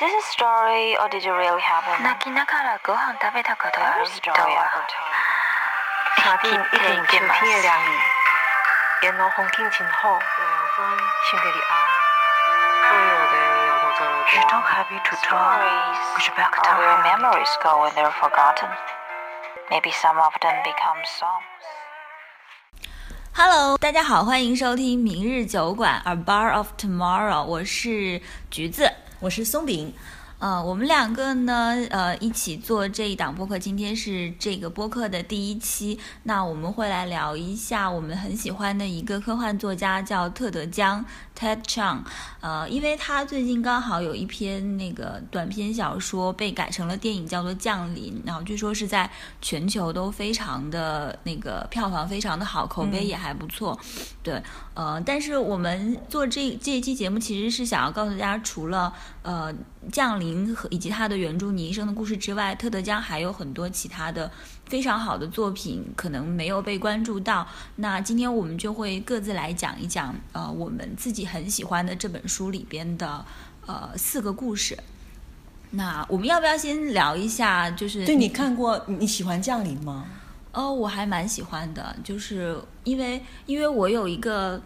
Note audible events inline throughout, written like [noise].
this a story or did it really happen? 泣きながらご飯食べたことある Every 人 story は ever told. 夏天一定有秋天的凉意，沿路风景真好，心底里爱，所有的摇头走路 Je t'en happy to talk. Stories Que je perds are ta where rame. memories go when they're forgotten. Maybe some of them become songs. Hello，大家好，欢迎收听明日酒馆 A Bar of Tomorrow，我是橘子。 我是松饼，呃，我们两个呢，呃，一起做这一档播客。今天是这个播客的第一期，那我们会来聊一下我们很喜欢的一个科幻作家，叫特德·江 （Ted Chiang）。呃，因为他最近刚好有一篇那个短篇小说被改成了电影，叫做《降临》，然后据说是在全球都非常的那个票房非常的好，口碑也还不错。对，呃，但是我们做这这一期节目，其实是想要告诉大家，除了呃降临和以及他的原著《你一生的故事》之外，特德·江还有很多其他的非常好的作品，可能没有被关注到。那今天我们就会各自来讲一讲，呃，我们自己很喜欢的这本书里边的呃四个故事。那我们要不要先聊一下？就是对你看过你喜欢降临吗？哦，我还蛮喜欢的，就是因为因为我有一个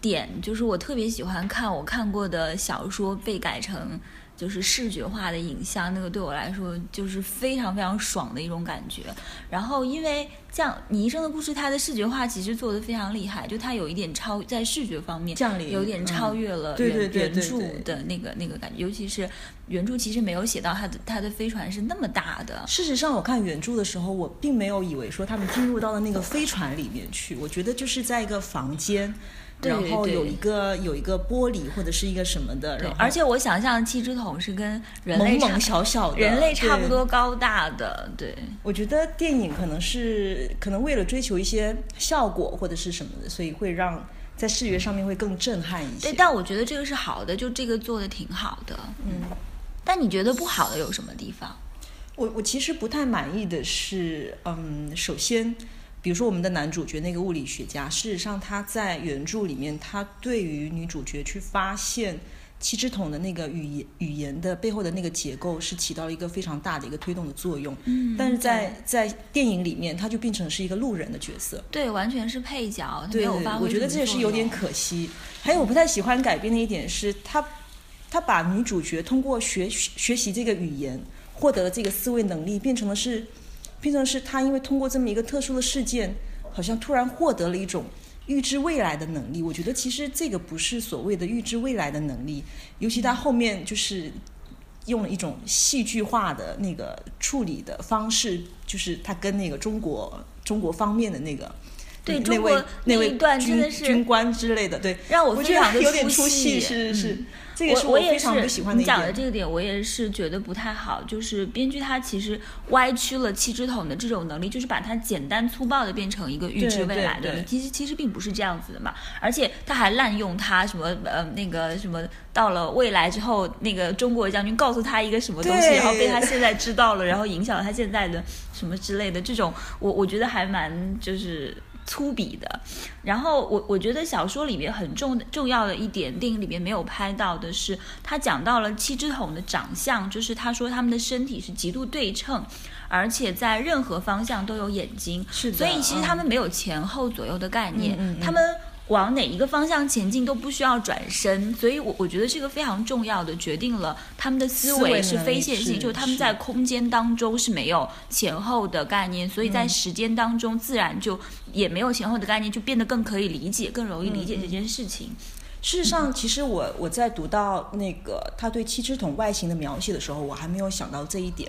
点，就是我特别喜欢看我看过的小说被改成就是视觉化的影像，那个对我来说就是非常非常爽的一种感觉。然后因为这样，你一生的故事它的视觉化其实做的非常厉害，就它有一点超在视觉方面有点超越了原、嗯对对对原著的那个那个感觉，尤其是原著其实没有写到它的它的飞船是那么大的，事实上，我看原著的时候，我并没有以为说他们进入到了那个飞船里面去，我觉得就是在一个房间。对对然后有一个有一个玻璃或者是一个什么的，然后，而且我想象气质桶是跟人类差萌萌小小的，人类差不多高大的，对，我觉得电影可能是可能为了追求一些效果或者是什么的，所以会让在视觉上面会更震撼一些。对，但我觉得这个是好的，就这个做的挺好的，嗯。但你觉得不好的有什么地方？我我其实不太满意的是，嗯，首先，比如说我们的男主角那个物理学家，事实上他在原著里面，他对于女主角去发现七只桶的那个语言语言的背后的那个结构，是起到了一个非常大的一个推动的作用。嗯但是在在电影里面，他就变成是一个路人的角色。对，完全是配角，没对，有发挥我觉得这也是有点可惜。还有我不太喜欢改编的一点是，他他把女主角通过学学习这个语言，获得了这个思维能力，变成了是变成是他因为通过这么一个特殊的事件，好像突然获得了一种。预知未来的能力，我觉得其实这个不是所谓的预知未来的能力，尤其他后面就是用了一种戏剧化的那个处理的方式，就是他跟那个中国中国方面的那个对中国位那位那一段真的军是军官之类的，对，让我我觉得非常的有点出出戏，戏是是嗯，这也是我也非常不喜欢的一你讲的。这个点，我也是觉得不太好。就是编剧他其实歪曲了七只桶的这种能力，就是把它简单粗暴的变成一个预知未来的其实其实并不是这样子的嘛，而且他还滥用他什么呃那个什么到了未来之后，那个中国将军告诉他一个什么东西，然后被他现在知道了，然后影响了他现在的什么之类的，这种我我觉得还蛮就是。粗鄙的，然后我我觉得小说里面很重重要的一点，电影里面没有拍到的是，他讲到了七只桶的长相，就是他说他们的身体是极度对称，而且在任何方向都有眼睛，是的所以其实他们没有前后左右的概念，他们。往哪一个方向前进都不需要转身，所以我我觉得这个非常重要的决定了他们的思思维维是非线性，就是他们在空间当中是没有前后的概念，所以在时间当中自然就也没有前后的概念，就变得更可以理解，更容易理解这件事情。事实上，其实我我在读到那个他对七只桶外形的描写的时候，我还没有想到这一点。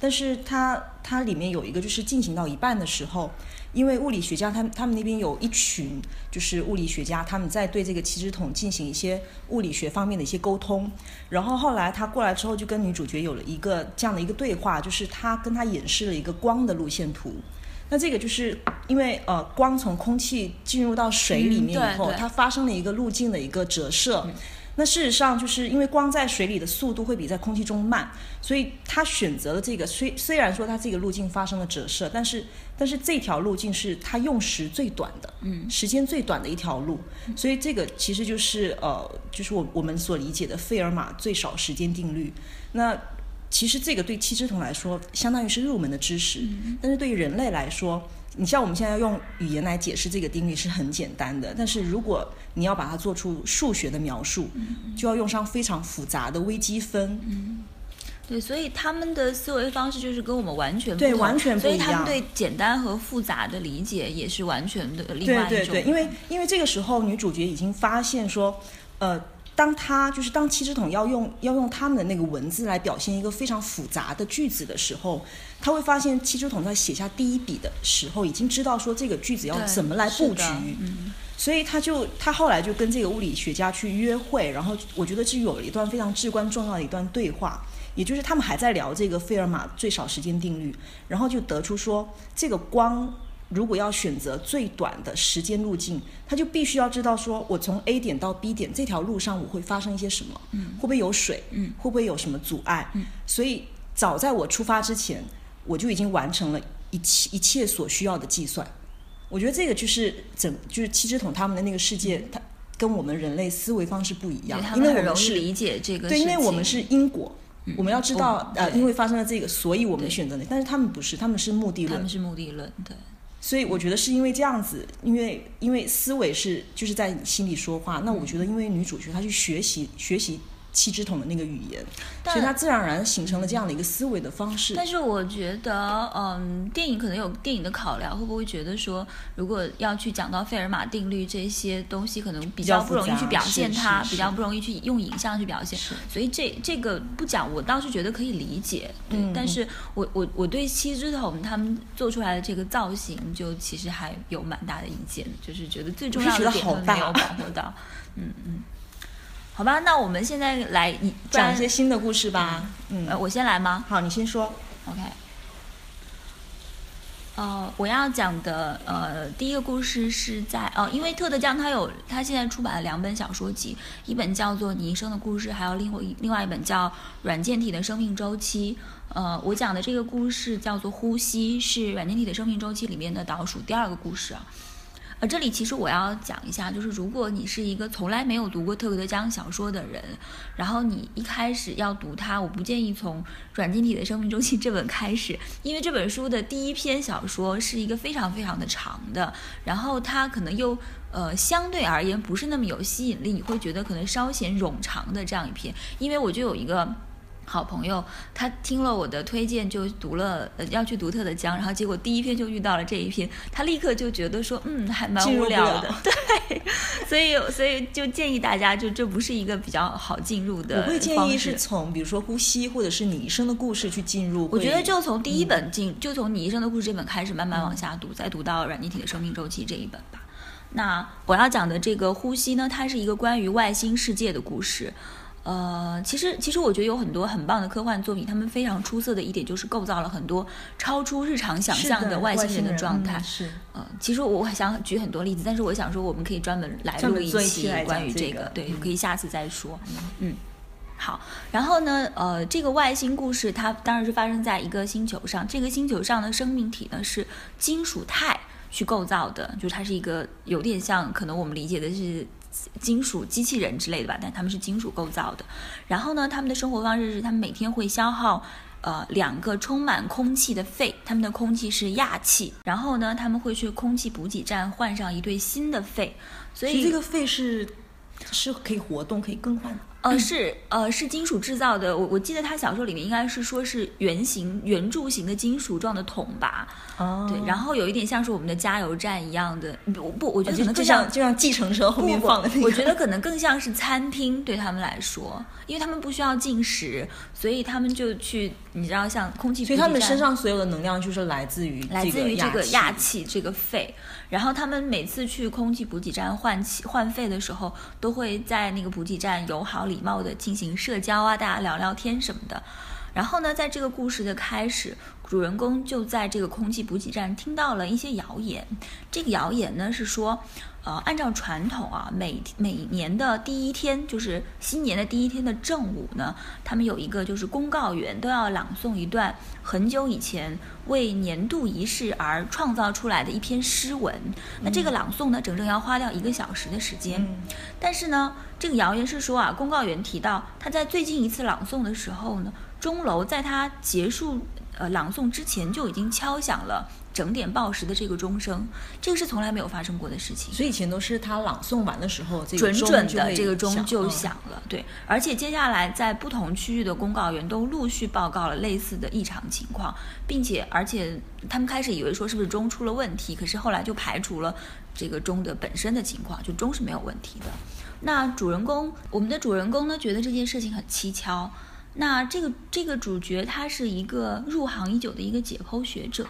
但是它它里面有一个，就是进行到一半的时候，因为物理学家他们他们那边有一群就是物理学家，他们在对这个七只桶进行一些物理学方面的一些沟通。然后后来他过来之后，就跟女主角有了一个这样的一个对话，就是他跟他演示了一个光的路线图。那这个就是因为呃，光从空气进入到水里面以后，它发生了一个路径的一个折射。那事实上，就是因为光在水里的速度会比在空气中慢，所以他选择了这个。虽虽然说他这个路径发生了折射，但是但是这条路径是他用时最短的，嗯，时间最短的一条路。所以这个其实就是呃，就是我我们所理解的费尔马最少时间定律。那其实这个对七只桶来说，相当于是入门的知识，但是对于人类来说，你像我们现在要用语言来解释这个定律是很简单的，但是如果你要把它做出数学的描述，就要用上非常复杂的微积分。嗯对，所以他们的思维方式就是跟我们完全对完全不所以一样他们对简单和复杂的理解也是完全的另外一种。对对对，因为因为这个时候女主角已经发现说，呃，当他就是当七只桶要用要用他们的那个文字来表现一个非常复杂的句子的时候，他会发现七只桶在写下第一笔的时候，已经知道说这个句子要怎么来布局。嗯所以他就他后来就跟这个物理学家去约会，然后我觉得是有了一段非常至关重要的一段对话，也就是他们还在聊这个费尔马最少时间定律，然后就得出说这个光如果要选择最短的时间路径，他就必须要知道说我从 A 点到 B 点这条路上我会发生一些什么，嗯。会不会有水，嗯。会不会有什么阻碍，嗯。所以早在我出发之前，我就已经完成了一切一切所需要的计算。我觉得这个就是整就是七只桶他们的那个世界，它跟我们人类思维方式不一样因为我们是理解这个对，因为我们是因果，我们要知道哦呃，因为发生了这个，所以我们选择那，但是他们不是，他们是目的论。他们，是目的论，对。所以我觉得是因为这样子，因为因为思维是就是在你心里说话，那我觉得因为女主角她去学习学习七只桶的那个语言，但所以它自然而然形成了这样的一个思维的方式。但是我觉得，嗯，电影可能有电影的考量，会不会觉得说，如果要去讲到费尔马定律这些东西，可能比较较不容易去表现它，比较不容易去用影像去表现。所以这这个不讲，我倒是觉得可以理解。对，嗯但是我我我对七只桶他们做出来的这个造型，就其实还有蛮大的意见，就是觉得最重要的点他们没有大保护到。嗯嗯。好吧，那我们现在来你讲一些新的故事吧。嗯，呃，我先来吗？好，你先说。OK，呃，我要讲的呃第一个故事是在呃，因为特德·江他有他现在出版了两本小说集，一本叫做《你一生的故事》，还有另外一另外一本叫《软件体的生命周期》。呃，我讲的这个故事叫做《呼吸》，是软件体的生命周期里面的倒数第二个故事啊。呃，这里其实我要讲一下，就是如果你是一个从来没有读过特格德·江小说的人，然后你一开始要读它，我不建议从《软晶体的生命中心》这本开始，因为这本书的第一篇小说是一个非常非常的长的，然后它可能又呃相对而言不是那么有吸引力，你会觉得可能稍显冗长的这样一篇，因为我就有一个。好朋友，他听了我的推荐，就读了，呃，要去独特的江，然后结果第一篇就遇到了这一篇，他立刻就觉得说，嗯，还蛮无聊的，[laughs] 对，所以所以就建议大家，就这不是一个比较好进入的我会建议是从比如说呼吸，或者是你一生的故事去进入。我觉得就从第一本进，就从你一生的故事这本开始，慢慢往下读，再读到软件体的生命周期这一本吧。那我要讲的这个呼吸呢，它是一个关于外星世界的故事。呃，其实其实我觉得有很多很棒的科幻作品，他们非常出色的一点就是构造了很多超出日常想象的外星人的状态。嗯是呃，其实我想举很多例子，但是我想说，我们可以专门来录一期关于这个这个，对，嗯可以下次再说。嗯，好。然后呢，呃，这个外星故事它当然是发生在一个星球上，这个星球上的生命体呢是金属钛去构造的，就是它是一个有点像可能我们理解的是。金属机器人之类的吧，但他们是金属构造的。然后呢，他们的生活方式是他们每天会消耗呃两个充满空气的肺，他们的空气是氩气。然后呢，他们会去空气补给站换上一对新的肺，所以这个肺是是可以活动、可以更换的。呃，是呃是金属制造的。我我记得他小说里面应该是说是圆形圆柱形的金属状的桶吧，哦对，然后有一点像是我们的加油站一样的。不不，我觉得可能更像像就像计程车后面放的那个。我觉得可 [laughs] 能更像是餐厅对他们来说，因为他们不需要进食，所以他们就去，你知道，像空气所以他们身上所有的能量就是来自于来自于这个氩氩气这个肺。然后他们每次去空气补给站换气换肺的时候，都会在那个补给站友好礼貌的进行社交啊，大家聊聊天什么的。然后呢，在这个故事的开始，主人公就在这个空气补给站听到了一些谣言。这个谣言呢是说，呃，按照传统啊，每每年的第一天，就是新年的第一天的正午呢，他们有一个就是公告员都要朗诵一段很久以前为年度仪式而创造出来的一篇诗文。那这个朗诵呢，整整要花掉一个小时的时间。但是呢，这个谣言是说啊，公告员提到他在最近一次朗诵的时候呢，钟楼在他结束呃朗诵之前就已经敲响了整点报时的这个钟声，这个是从来没有发生过的事情。所以以前都是他朗诵完的时候，这个准准的这个钟就嗯响了，对，而且接下来在不同区域的公告员都陆续报告了类似的异常情况，并且而且他们开始以为说是不是钟出了问题，可是后来就排除了这个钟的本身的情况，就钟是没有问题的。那主人公，我们的主人公呢，觉得这件事情很蹊跷。那这个这个主角他是一个入行已久的一个解剖学者，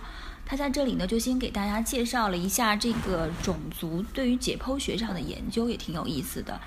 他在这里呢就先给大家介绍了一下这个种族对于解剖学上的研究，也挺有意思的。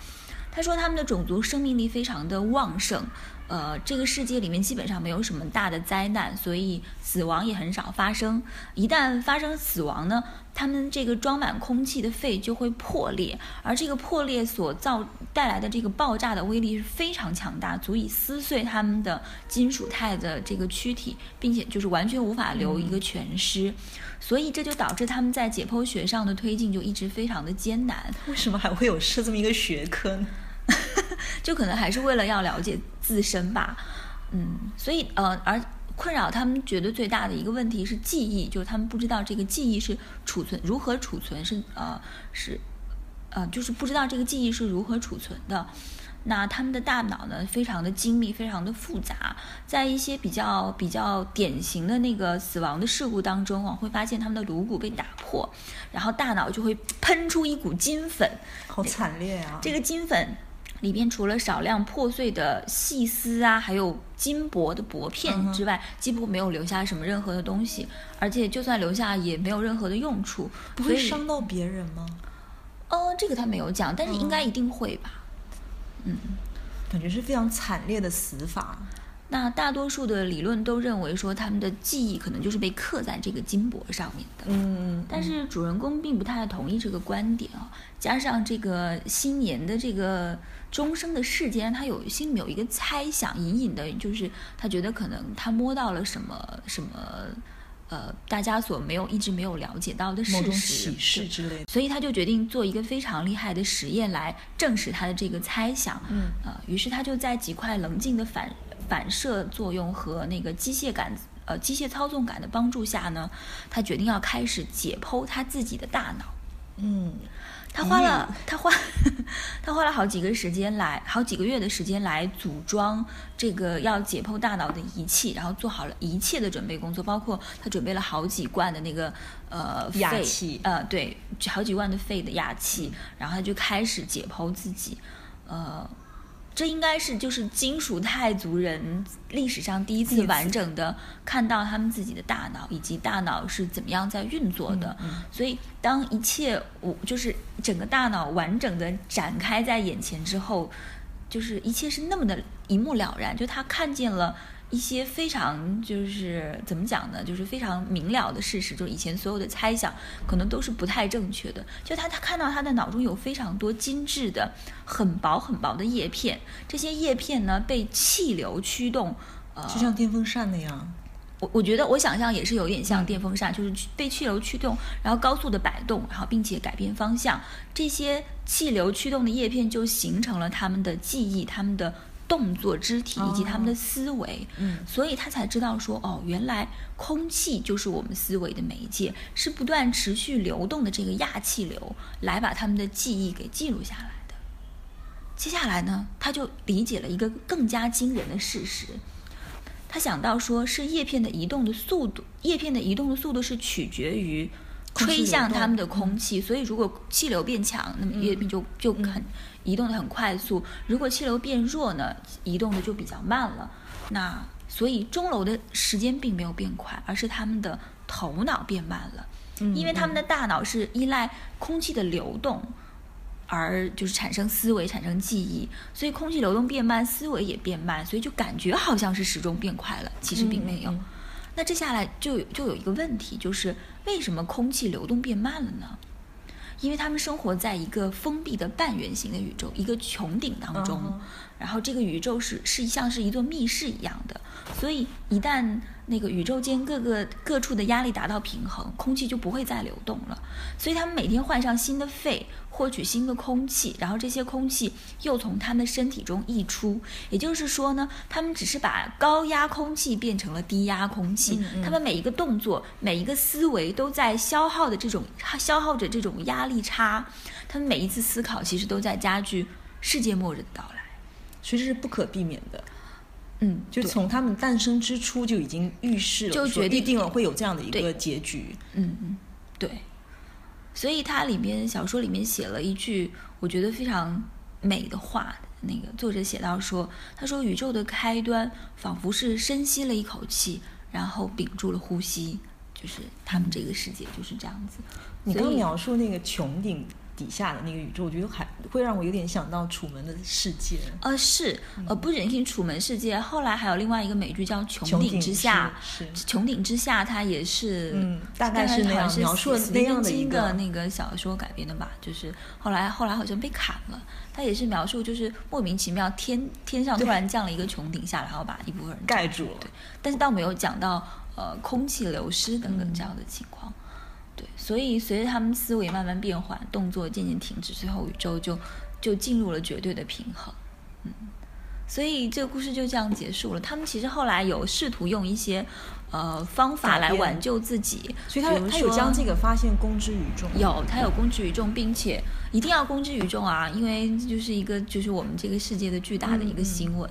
他说他们的种族生命力非常的旺盛，呃，这个世界里面基本上没有什么大的灾难，所以死亡也很少发生。一旦发生死亡呢，他们这个装满空气的肺就会破裂，而这个破裂所造带来的这个爆炸的威力是非常强大，足以撕碎他们的金属钛的这个躯体，并且就是完全无法留一个全尸。所以这就导致他们在解剖学上的推进就一直非常的艰难。为什么还会有设这么一个学科呢？[laughs] 就可能还是为了要了解自身吧，嗯，所以呃，而困扰他们觉得最大的一个问题是记忆，就是他们不知道这个记忆是储存如何储存，是呃是呃就是不知道这个记忆是如何储存的。那他们的大脑呢，非常的精密，非常的复杂，在一些比较比较典型的那个死亡的事故当中啊，会发现他们的颅骨被打破，然后大脑就会喷出一股金粉，好惨烈啊！这个金粉里边除了少量破碎的细丝啊，还有金箔的薄片之外，几乎没有留下什么任何的东西，而且就算留下也没有任何的用处。不会伤到别人吗？呃，这个他没有讲，但是应该一定会吧。嗯感觉是非常惨烈的死法。那大多数的理论都认为说，他们的记忆可能就是被刻在这个金箔上面的。嗯，但是主人公并不太同意这个观点啊，加上这个新年的这个钟声的事件，他有心里有一个猜想，隐隐的就是他觉得可能他摸到了什么什么，呃，大家所没有一直没有了解到的某种事实，启示之类的。所以他就决定做一个非常厉害的实验来证实他的这个猜想。嗯呃，于是他就在几块棱镜的反反射作用和那个机械感。呃，机械操纵感的帮助下呢，他决定要开始解剖他自己的大脑。嗯，他花了，他花，[laughs] 他花了好几个时间来，好几个月的时间来组装这个要解剖大脑的仪器，然后做好了一切的准备工作，包括他准备了好几罐的那个呃气呃对，好几罐的肺的氩气，然后他就开始解剖自己，呃。这应该是就是金属泰族人历史上第一次完整的看到他们自己的大脑，以及大脑是怎么样在运作的。所以，当一切我就是整个大脑完整的展开在眼前之后，就是一切是那么的一目了然，就他看见了。一些非常就是怎么讲呢，就是非常明了的事实，就是以前所有的猜想可能都是不太正确的。就他他看到他的脑中有非常多精致的、很薄很薄的叶片，这些叶片呢被气流驱动，呃，就像电风扇那样。我我觉得我想象也是有点像电风扇，就是被气流驱动，然后高速的摆动，然后并且改变方向。这些气流驱动的叶片就形成了他们的记忆、他们的动作、肢体以及他们的思维。嗯所以他才知道说，哦，原来空气就是我们思维的媒介，是不断持续流动的这个亚气流来把他们的记忆给记录下来的。接下来呢，他就理解了一个更加惊人的事实。他想到说，是叶片的移动的速度，叶片的移动的速度是取决于吹向他们的空气，所以如果气流变强，那么叶片就就很移动的很快速；如果气流变弱呢，移动的就比较慢了。那所以钟楼的时间并没有变快，而是他们的头脑变慢了，因为他们的大脑是依赖空气的流动。而就是产生思维、产生记忆，所以空气流动变慢，思维也变慢，所以就感觉好像是时钟变快了，其实并没有。嗯嗯那这下来就有就有一个问题，就是为什么空气流动变慢了呢？因为他们生活在一个封闭的半圆形的宇宙，一个穹顶当中，嗯然后这个宇宙是是像是一座密室一样的，所以一旦那个宇宙间各个各处的压力达到平衡，空气就不会再流动了。所以他们每天换上新的肺，获取新的空气，然后这些空气又从他们身体中溢出。也就是说呢，他们只是把高压空气变成了低压空气，嗯嗯他们每一个动作、每一个思维都在消耗的这种消耗着这种压力差，他们每一次思考其实都在加剧世界末日的到来。所以这是不可避免的。嗯，就从他们诞生之初就已经预示了，就决定定了会有这样的一个结局。嗯嗯，对。所以它里面小说里面写了一句我觉得非常美的话，那个作者写到说，他说宇宙的开端仿佛是深吸了一口气，然后屏住了呼吸，就是他们这个世界就是这样子。你刚描述那个穹顶底下的那个宇宙，我觉得还会让我有点想到《楚门的世界》。呃是呃不仅仅《楚门世界》，后来还有另外一个美剧叫《穹顶之下》，是是穹顶之下》它也是嗯大概是那样描述那样的一个那个小说改编的吧，就是后来后来好像被砍了。它也是描述就是莫名其妙天天上突然降了一个穹顶下来，然后把一部分人 [laughs] 盖住了对，但是倒没有讲到呃空气流失等等嗯这样的情况。对，所以随着他们思维慢慢变缓，动作渐渐停止，最后宇宙就就进入了绝对的平衡。嗯，所以这个故事就这样结束了。他们其实后来有试图用一些呃方法来挽救自己，所以他比如他有将这个发现公之于众。有，他有公之于众，并且一定要公之于众啊，因为就是一个就是我们这个世界的巨大的一个嗯嗯新闻，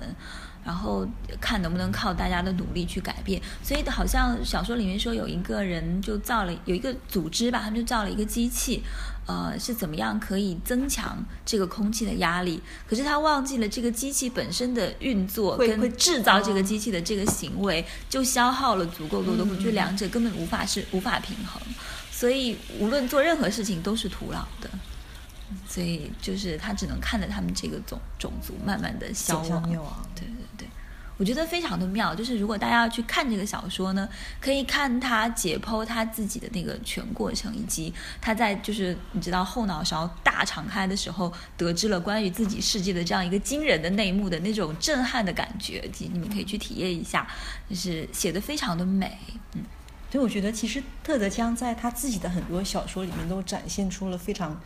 然后看能不能靠大家的努力去改变。所以好像小说里面说有一个人就造了有一个组织吧，他们就造了一个机器。呃，是怎么样可以增强这个空气的压力？可是他忘记了这个机器本身的运作跟制造这个哦机器的这个行为，就消耗了足够多的，嗯就两者根本无法是无法平衡。所以无论做任何事情都是徒劳的。所以就是他只能看着他们这个种种族慢慢的消亡。对，我觉得非常的妙。就是如果大家要去看这个小说呢，可以看他解剖他自己的那个全过程，以及他在就是你知道后脑勺大敞开的时候，得知了关于自己世界的这样一个惊人的内幕的那种震撼的感觉，及你们可以去体验一下，就是写的非常的美。嗯，所以我觉得其实特德·江在他自己的很多小说里面都展现出了非常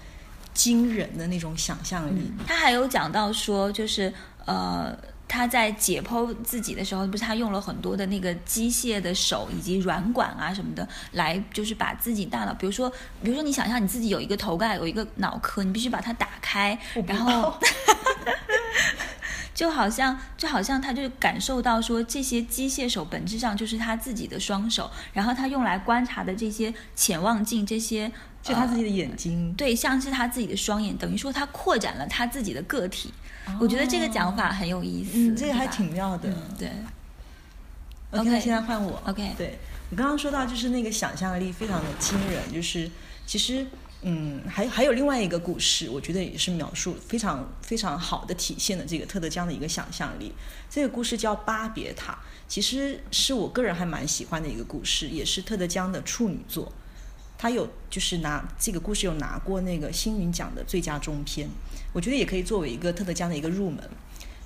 惊人的那种想象力。他还有讲到说，就是呃，他在解剖自己的时候，不是他用了很多的那个机械的手以及软管啊什么的，来就是把自己大脑，比如说，比如说你想象你自己有一个头盖，有一个脑壳，你必须把它打开然后。[laughs] 就好像就好像他就感受到说，这些机械手本质上就是他自己的双手，然后他用来观察的这些潜望镜，这些呃就他自己的眼睛，对，像是他自己的双眼，等于说他扩展了他自己的个体。我觉得这个讲法很有意思，嗯，这个还挺妙的。嗯对那现在换我。OK 对我刚刚说到，就是那个想象力非常的惊人，就是其实。嗯，还还有另外一个故事，我觉得也是描述非常非常好的体现了这个特德·江的一个想象力。这个故事叫《巴别塔》，其实是我个人还蛮喜欢的一个故事，也是特德·江的处女作。他有就是拿这个故事有拿过那个星云奖的最佳中篇，我觉得也可以作为一个特德·江的一个入门。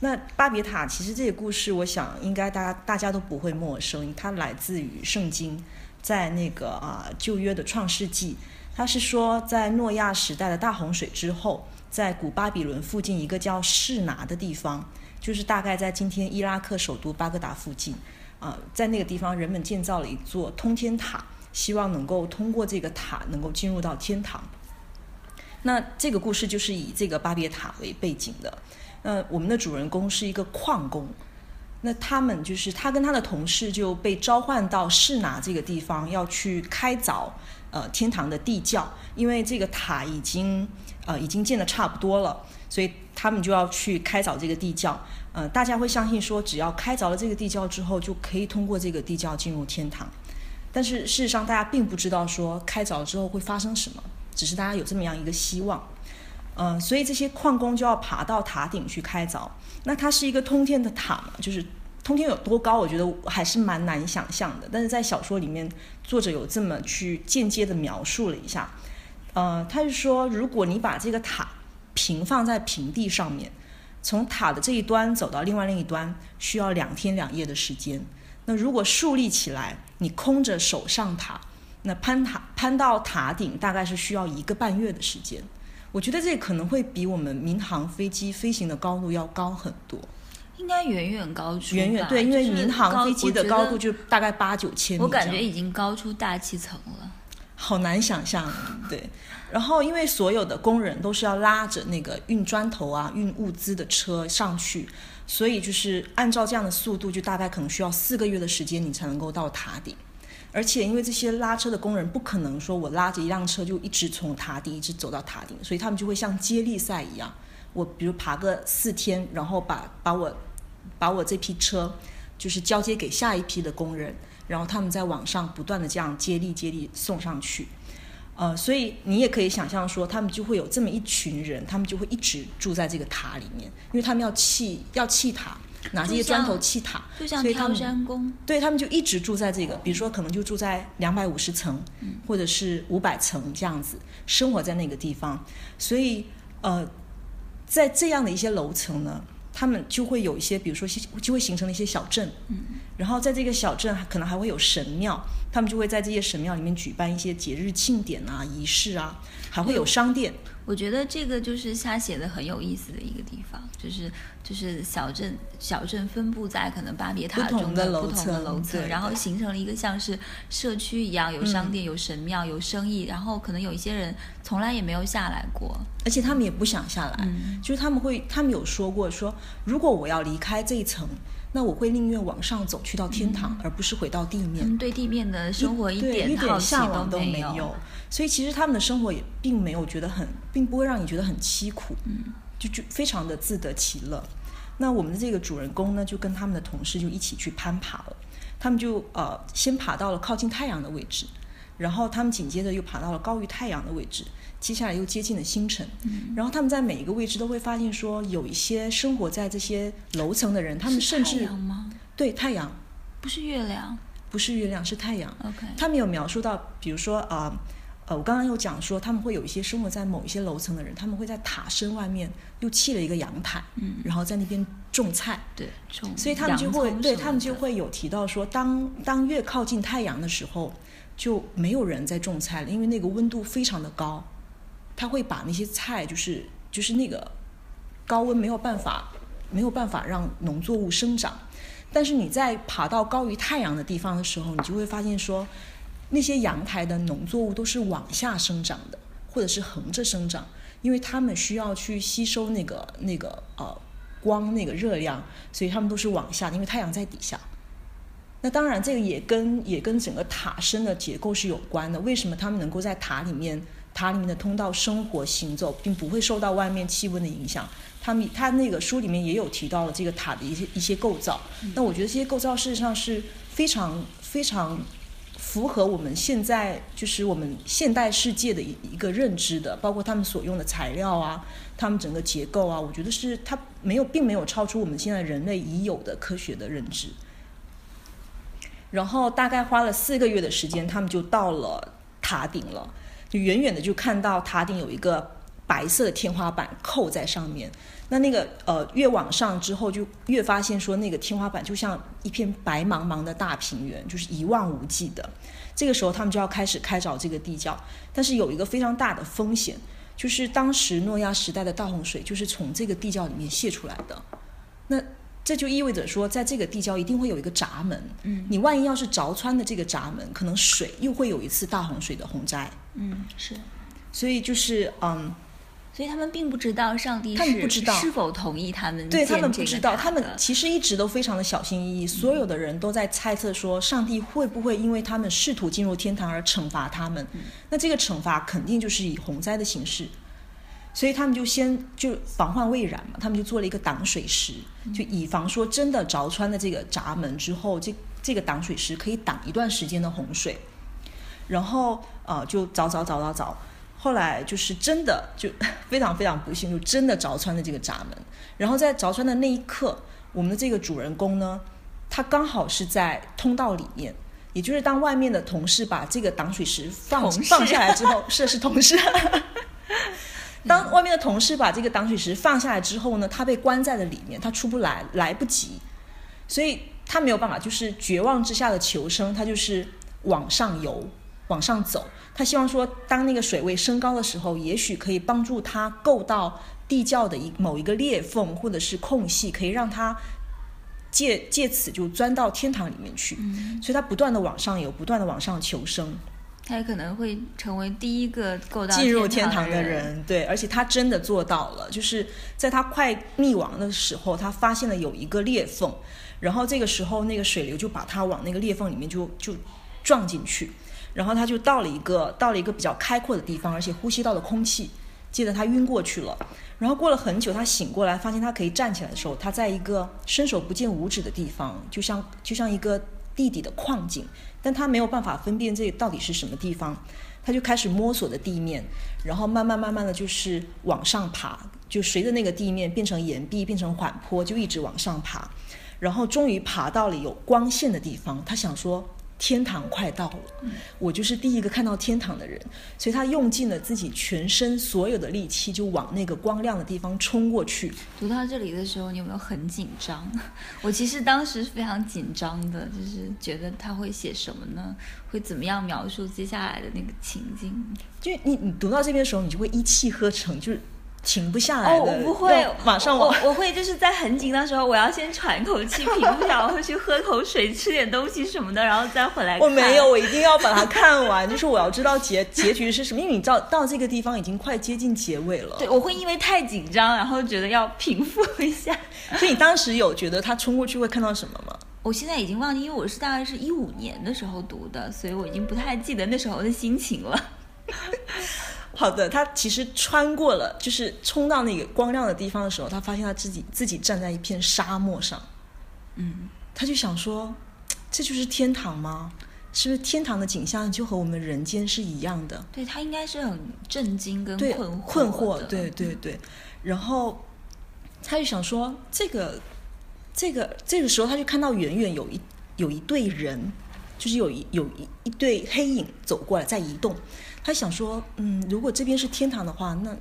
那巴别塔其实这个故事，我想应该大家大家都不会陌生，它来自于圣经，在那个啊、旧约的创世纪，它是说在诺亚时代的大洪水之后，在古巴比伦附近一个叫士拿的地方，就是大概在今天伊拉克首都巴格达附近，啊、在那个地方人们建造了一座通天塔，希望能够通过这个塔能够进入到天堂。那这个故事就是以这个巴别塔为背景的。那我们的主人公是一个矿工，那他们就是他跟他的同事就被召唤到士拿这个地方，要去开凿呃天堂的地窖，因为这个塔已经呃已经建的差不多了，所以他们就要去开凿这个地窖。呃，大家会相信说，只要开凿了这个地窖之后，就可以通过这个地窖进入天堂。但是事实上，大家并不知道说开凿之后会发生什么，只是大家有这么样一个希望。嗯、所以这些矿工就要爬到塔顶去开凿。那它是一个通天的塔嘛，就是通天有多高，我觉得还是蛮难想象的。但是在小说里面，作者有这么去间接的描述了一下。呃，他是说，如果你把这个塔平放在平地上面，从塔的这一端走到另外另一端，需要两天两夜的时间。那如果竖立起来，你空着手上塔，那攀塔攀到塔顶大概是需要一个半月的时间。我觉得这可能会比我们民航飞机飞行的高度要高很多。应该远远高出，远远对，因为民航飞机的高度就大概八九千米，我感觉已经高出大气层了，好难想象。对，然后因为所有的工人都是要拉着那个运砖头啊、运物资的车上去，所以就是按照这样的速度，就大概可能需要四个月的时间，你才能够到塔顶。而且因为这些拉车的工人不可能说我拉着一辆车就一直从塔顶一直走到塔顶，所以他们就会像接力赛一样，我比如爬个四天，然后把把我。把我这批车，就是交接给下一批的工人，然后他们在网上不断的这样接力接力送上去，呃，所以你也可以想象说，他们就会有这么一群人，他们就会一直住在这个塔里面，因为他们要砌要砌塔，拿这些砖头砌塔，就像挑山工，对他们就一直住在这个，比如说可能就住在两百五十层，或者是五百层这样子，生活在那个地方，所以呃，在这样的一些楼层呢。他们就会有一些，比如说，就会形成了一些小镇，然后在这个小镇可能还会有神庙，他们就会在这些神庙里面举办一些节日庆典啊、仪式啊，还会有商店。我觉得这个就是他写的很有意思的一个地方，就是就是小镇小镇分布在可能巴别塔中的不同的楼层，然后形成了一个像是社区一样，有商店、有神庙、有生意，然后可能有一些人从来也没有下来过，而且他们也不想下来，就是他们会，他们有说过说，如果我要离开这一层。那我会宁愿往上走去到天堂，而不是回到地面。对地面的生活一点好奇都没有。所以其实他们的生活也并没有觉得很，并不会让你觉得很凄苦，嗯，就就非常的自得其乐。那我们的这个主人公呢，就跟他们的同事就一起去攀爬了。他们就呃先爬到了靠近太阳的位置，然后他们紧接着又爬到了高于太阳的位置。接下来又接近了星辰，嗯然后他们在每一个位置都会发现说，有一些生活在这些楼层的人，他们甚至太阳吗？对，太阳，不是月亮，不是月亮，是太阳。OK，他们有描述到，比如说啊，呃，我刚刚有讲说，他们会有一些生活在某一些楼层的人，他们会在塔身外面又砌了一个阳台，嗯，然后在那边种菜，对，种，所以他们就会，对他们就会有提到说，当当越靠近太阳的时候，就没有人在种菜了，因为那个温度非常的高。他会把那些菜，就是就是那个高温没有办法没有办法让农作物生长，但是你在爬到高于太阳的地方的时候，你就会发现说，那些阳台的农作物都是往下生长的，或者是横着生长，因为他们需要去吸收那个那个呃光那个热量，所以他们都是往下，因为太阳在底下。那当然，这个也跟也跟整个塔身的结构是有关的。为什么他们能够在塔里面？塔里面的通道生活行走，并不会受到外面气温的影响。他们他那个书里面也有提到了这个塔的一些一些构造。那我觉得这些构造事实上是非常非常符合我们现在就是我们现代世界的一一个认知的，包括他们所用的材料啊，他们整个结构啊，我觉得是它没有并没有超出我们现在人类已有的科学的认知。然后大概花了四个月的时间，他们就到了塔顶了。就远远的就看到塔顶有一个白色的天花板扣在上面，那那个呃越往上之后就越发现说那个天花板就像一片白茫茫的大平原，就是一望无际的。这个时候他们就要开始开凿这个地窖，但是有一个非常大的风险，就是当时诺亚时代的大洪水就是从这个地窖里面泄出来的。那这就意味着说，在这个地窖一定会有一个闸门。嗯，你万一要是凿穿的这个闸门，可能水又会有一次大洪水的洪灾。嗯，是。所以就是嗯，所以他们并不知道上帝他们不知道是否同意他们对他们不知道，他们其实一直都非常的小心翼翼。所有的人都在猜测说，上帝会不会因为他们试图进入天堂而惩罚他们？那这个惩罚肯定就是以洪灾的形式。所以他们就先就防患未然嘛，他们就做了一个挡水石，就以防说真的凿穿了这个闸门之后，这这个挡水石可以挡一段时间的洪水。然后呃，就凿凿凿凿凿，后来就是真的就 [laughs] 非常非常不幸，就真的凿穿了这个闸门。然后在凿穿的那一刻，我们的这个主人公呢，他刚好是在通道里面，也就是当外面的同事把这个挡水石放放下来之后，是是同事。[laughs] 当外面的同事把这个挡水石放下来之后呢，他被关在了里面，他出不来，来不及，所以他没有办法，就是绝望之下的求生，他就是往上游，往上走。他希望说，当那个水位升高的时候，也许可以帮助他够到地窖的一某一个裂缝或者是空隙，可以让他借借此就钻到天堂里面去。所以他不断的往上游，不断的往上求生。他也可能会成为第一个够到进入天天堂的人。人，对，而且他真的做到了，就是在他快溺亡的时候，他发现了有一个裂缝，然后这个时候那个水流就把他往那个裂缝里面就就撞进去，然后他就到了一个到了一个比较开阔的地方，而且呼吸到了空气，接着他晕过去了，然后过了很久，他醒过来，发现他可以站起来的时候，他在一个伸手不见五指的地方，就像就像一个地底的矿井，但他没有办法分辨这到底是什么地方，他就开始摸索着地面，然后慢慢慢慢的就是往上爬，就随着那个地面变成岩壁，变成缓坡，就一直往上爬，然后终于爬到了有光线的地方，他想说。天堂快到了，我就是第一个看到天堂的人，所以他用尽了自己全身所有的力气，就往那个光亮的地方冲过去。读到这里的时候，你有没有很紧张？[laughs] 我其实当时是非常紧张的，就是觉得他会写什么呢？会怎么样描述接下来的那个情境？就你你读到这边的时候，你就会一气呵成，就是停不下来哦，的。我不会，马上我往。我会就是在很紧张的时候，我要先喘口气，[laughs] 平不下来，我会去喝口水，吃点东西什么的，然后再回来看。我没有，我一定要把它看完，就是我要知道结 [laughs] 结局是什么，因为你到到这个地方已经快接近结尾了。对，我会因为太紧张，然后觉得要平复一下。[laughs] 所以你当时有觉得他冲过去会看到什么吗？我现在已经忘记，因为我是大概是一五年的时候读的，所以我已经不太记得那时候的心情了。好的，他其实穿过了，就是冲到那个光亮的地方的时候，他发现他自己自己站在一片沙漠上，嗯，他就想说，这就是天堂吗？是不是天堂的景象就和我们人间是一样的？对他应该是很震惊跟，困惑困惑，的对对对。然后他就想说，这个这个这个时候，他就看到远远有一有一队人，就是有一有一一对黑影走过来，在移动。他想说，嗯，如果这边是天堂的话，那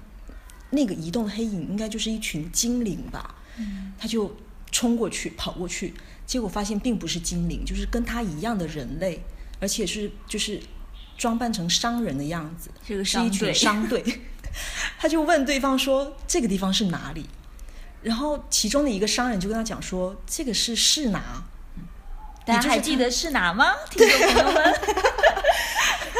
那个移动的黑影应该就是一群精灵吧？嗯他就冲过去，跑过去，结果发现并不是精灵，就是跟他一样的人类，而且是就是装扮成商人的样子，是个是一群商队。[laughs] 他就问对方说：“这个地方是哪里？”然后其中的一个商人就跟他讲说：“这个是士拿。大家也就是他还记得是哪吗？听众朋友们，”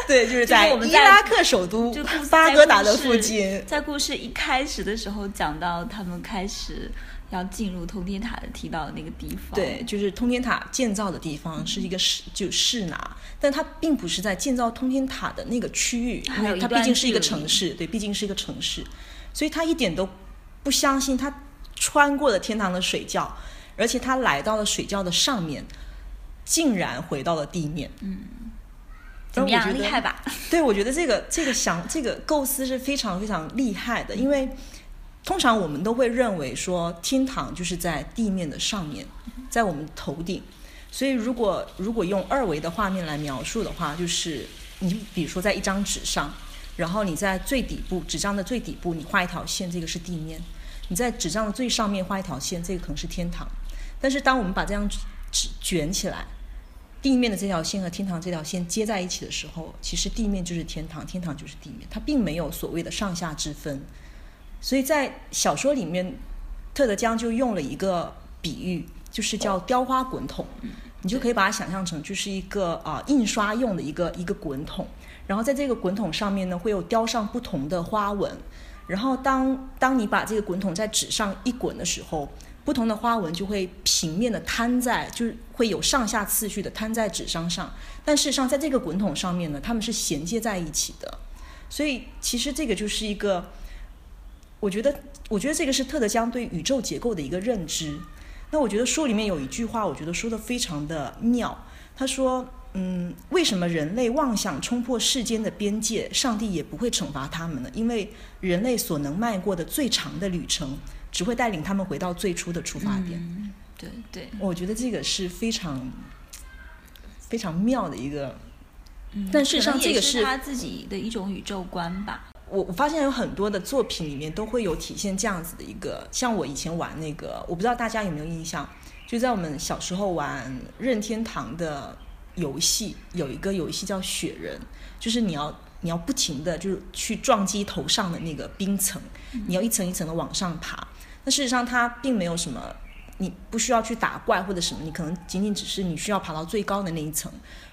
对，[laughs] 就是在伊我们在拉克首都巴格达的附近。在故事一开始的时候讲到他们开始要进入通天塔的提到的那个地方，对，就是通天塔建造的地方是一个市，就市哪，但它并不是在建造通天塔的那个区域，因为它毕竟是一个城市，对，毕竟是一个城市，所以他一点都不相信他穿过了天堂的水窖，而且他来到了水窖的上面，竟然回到了地面。嗯怎么样？厉害吧？[laughs] 对，我觉得这个这个想这个构思是非常非常厉害的，因为通常我们都会认为说天堂就是在地面的上面，在我们头顶，所以如果如果用二维的画面来描述的话，就是你比如说在一张纸上，然后你在最底部纸张的最底部你画一条线，这个是地面；你在纸张的最上面画一条线，这个可能是天堂。但是当我们把这张卷起来，地面的这条线和天堂这条线接在一起的时候，其实地面就是天堂，天堂就是地面，它并没有所谓的上下之分。所以在小说里面，特德·江就用了一个比喻，就是叫雕花滚筒。你就可以把它想象成就是一个啊、印刷用的一个一个滚筒，然后在这个滚筒上面呢会有雕上不同的花纹，然后当当你把这个滚筒在纸上一滚的时候，不同的花纹就会平面的摊在，就是会有上下次序的摊在纸张上。但事实上，在这个滚筒上面呢，它们是衔接在一起的。所以其实这个就是一个，我觉得，我觉得这个是特德·江对宇宙结构的一个认知。那我觉得书里面有一句话，我觉得说的非常的妙。他说：“嗯，为什么人类妄想冲破世间的边界，上帝也不会惩罚他们呢？因为人类所能迈过的最长的旅程，只会带领他们回到最初的出发点。对对，我觉得这个是非常非常妙的一个。嗯但事实上这个是是他自己的一种宇宙观吧。我我发现有很多的作品里面都会有体现这样子的一个，像我以前玩那个，我不知道大家有没有印象，就在我们小时候玩任天堂的游戏，有一个游戏叫雪人，就是你要你要不停的就是去撞击头上的那个冰层，你要一层一层的往上爬。那事实上它并没有什么，你不需要去打怪或者什么，你可能仅仅只是你需要爬到最高的那一层，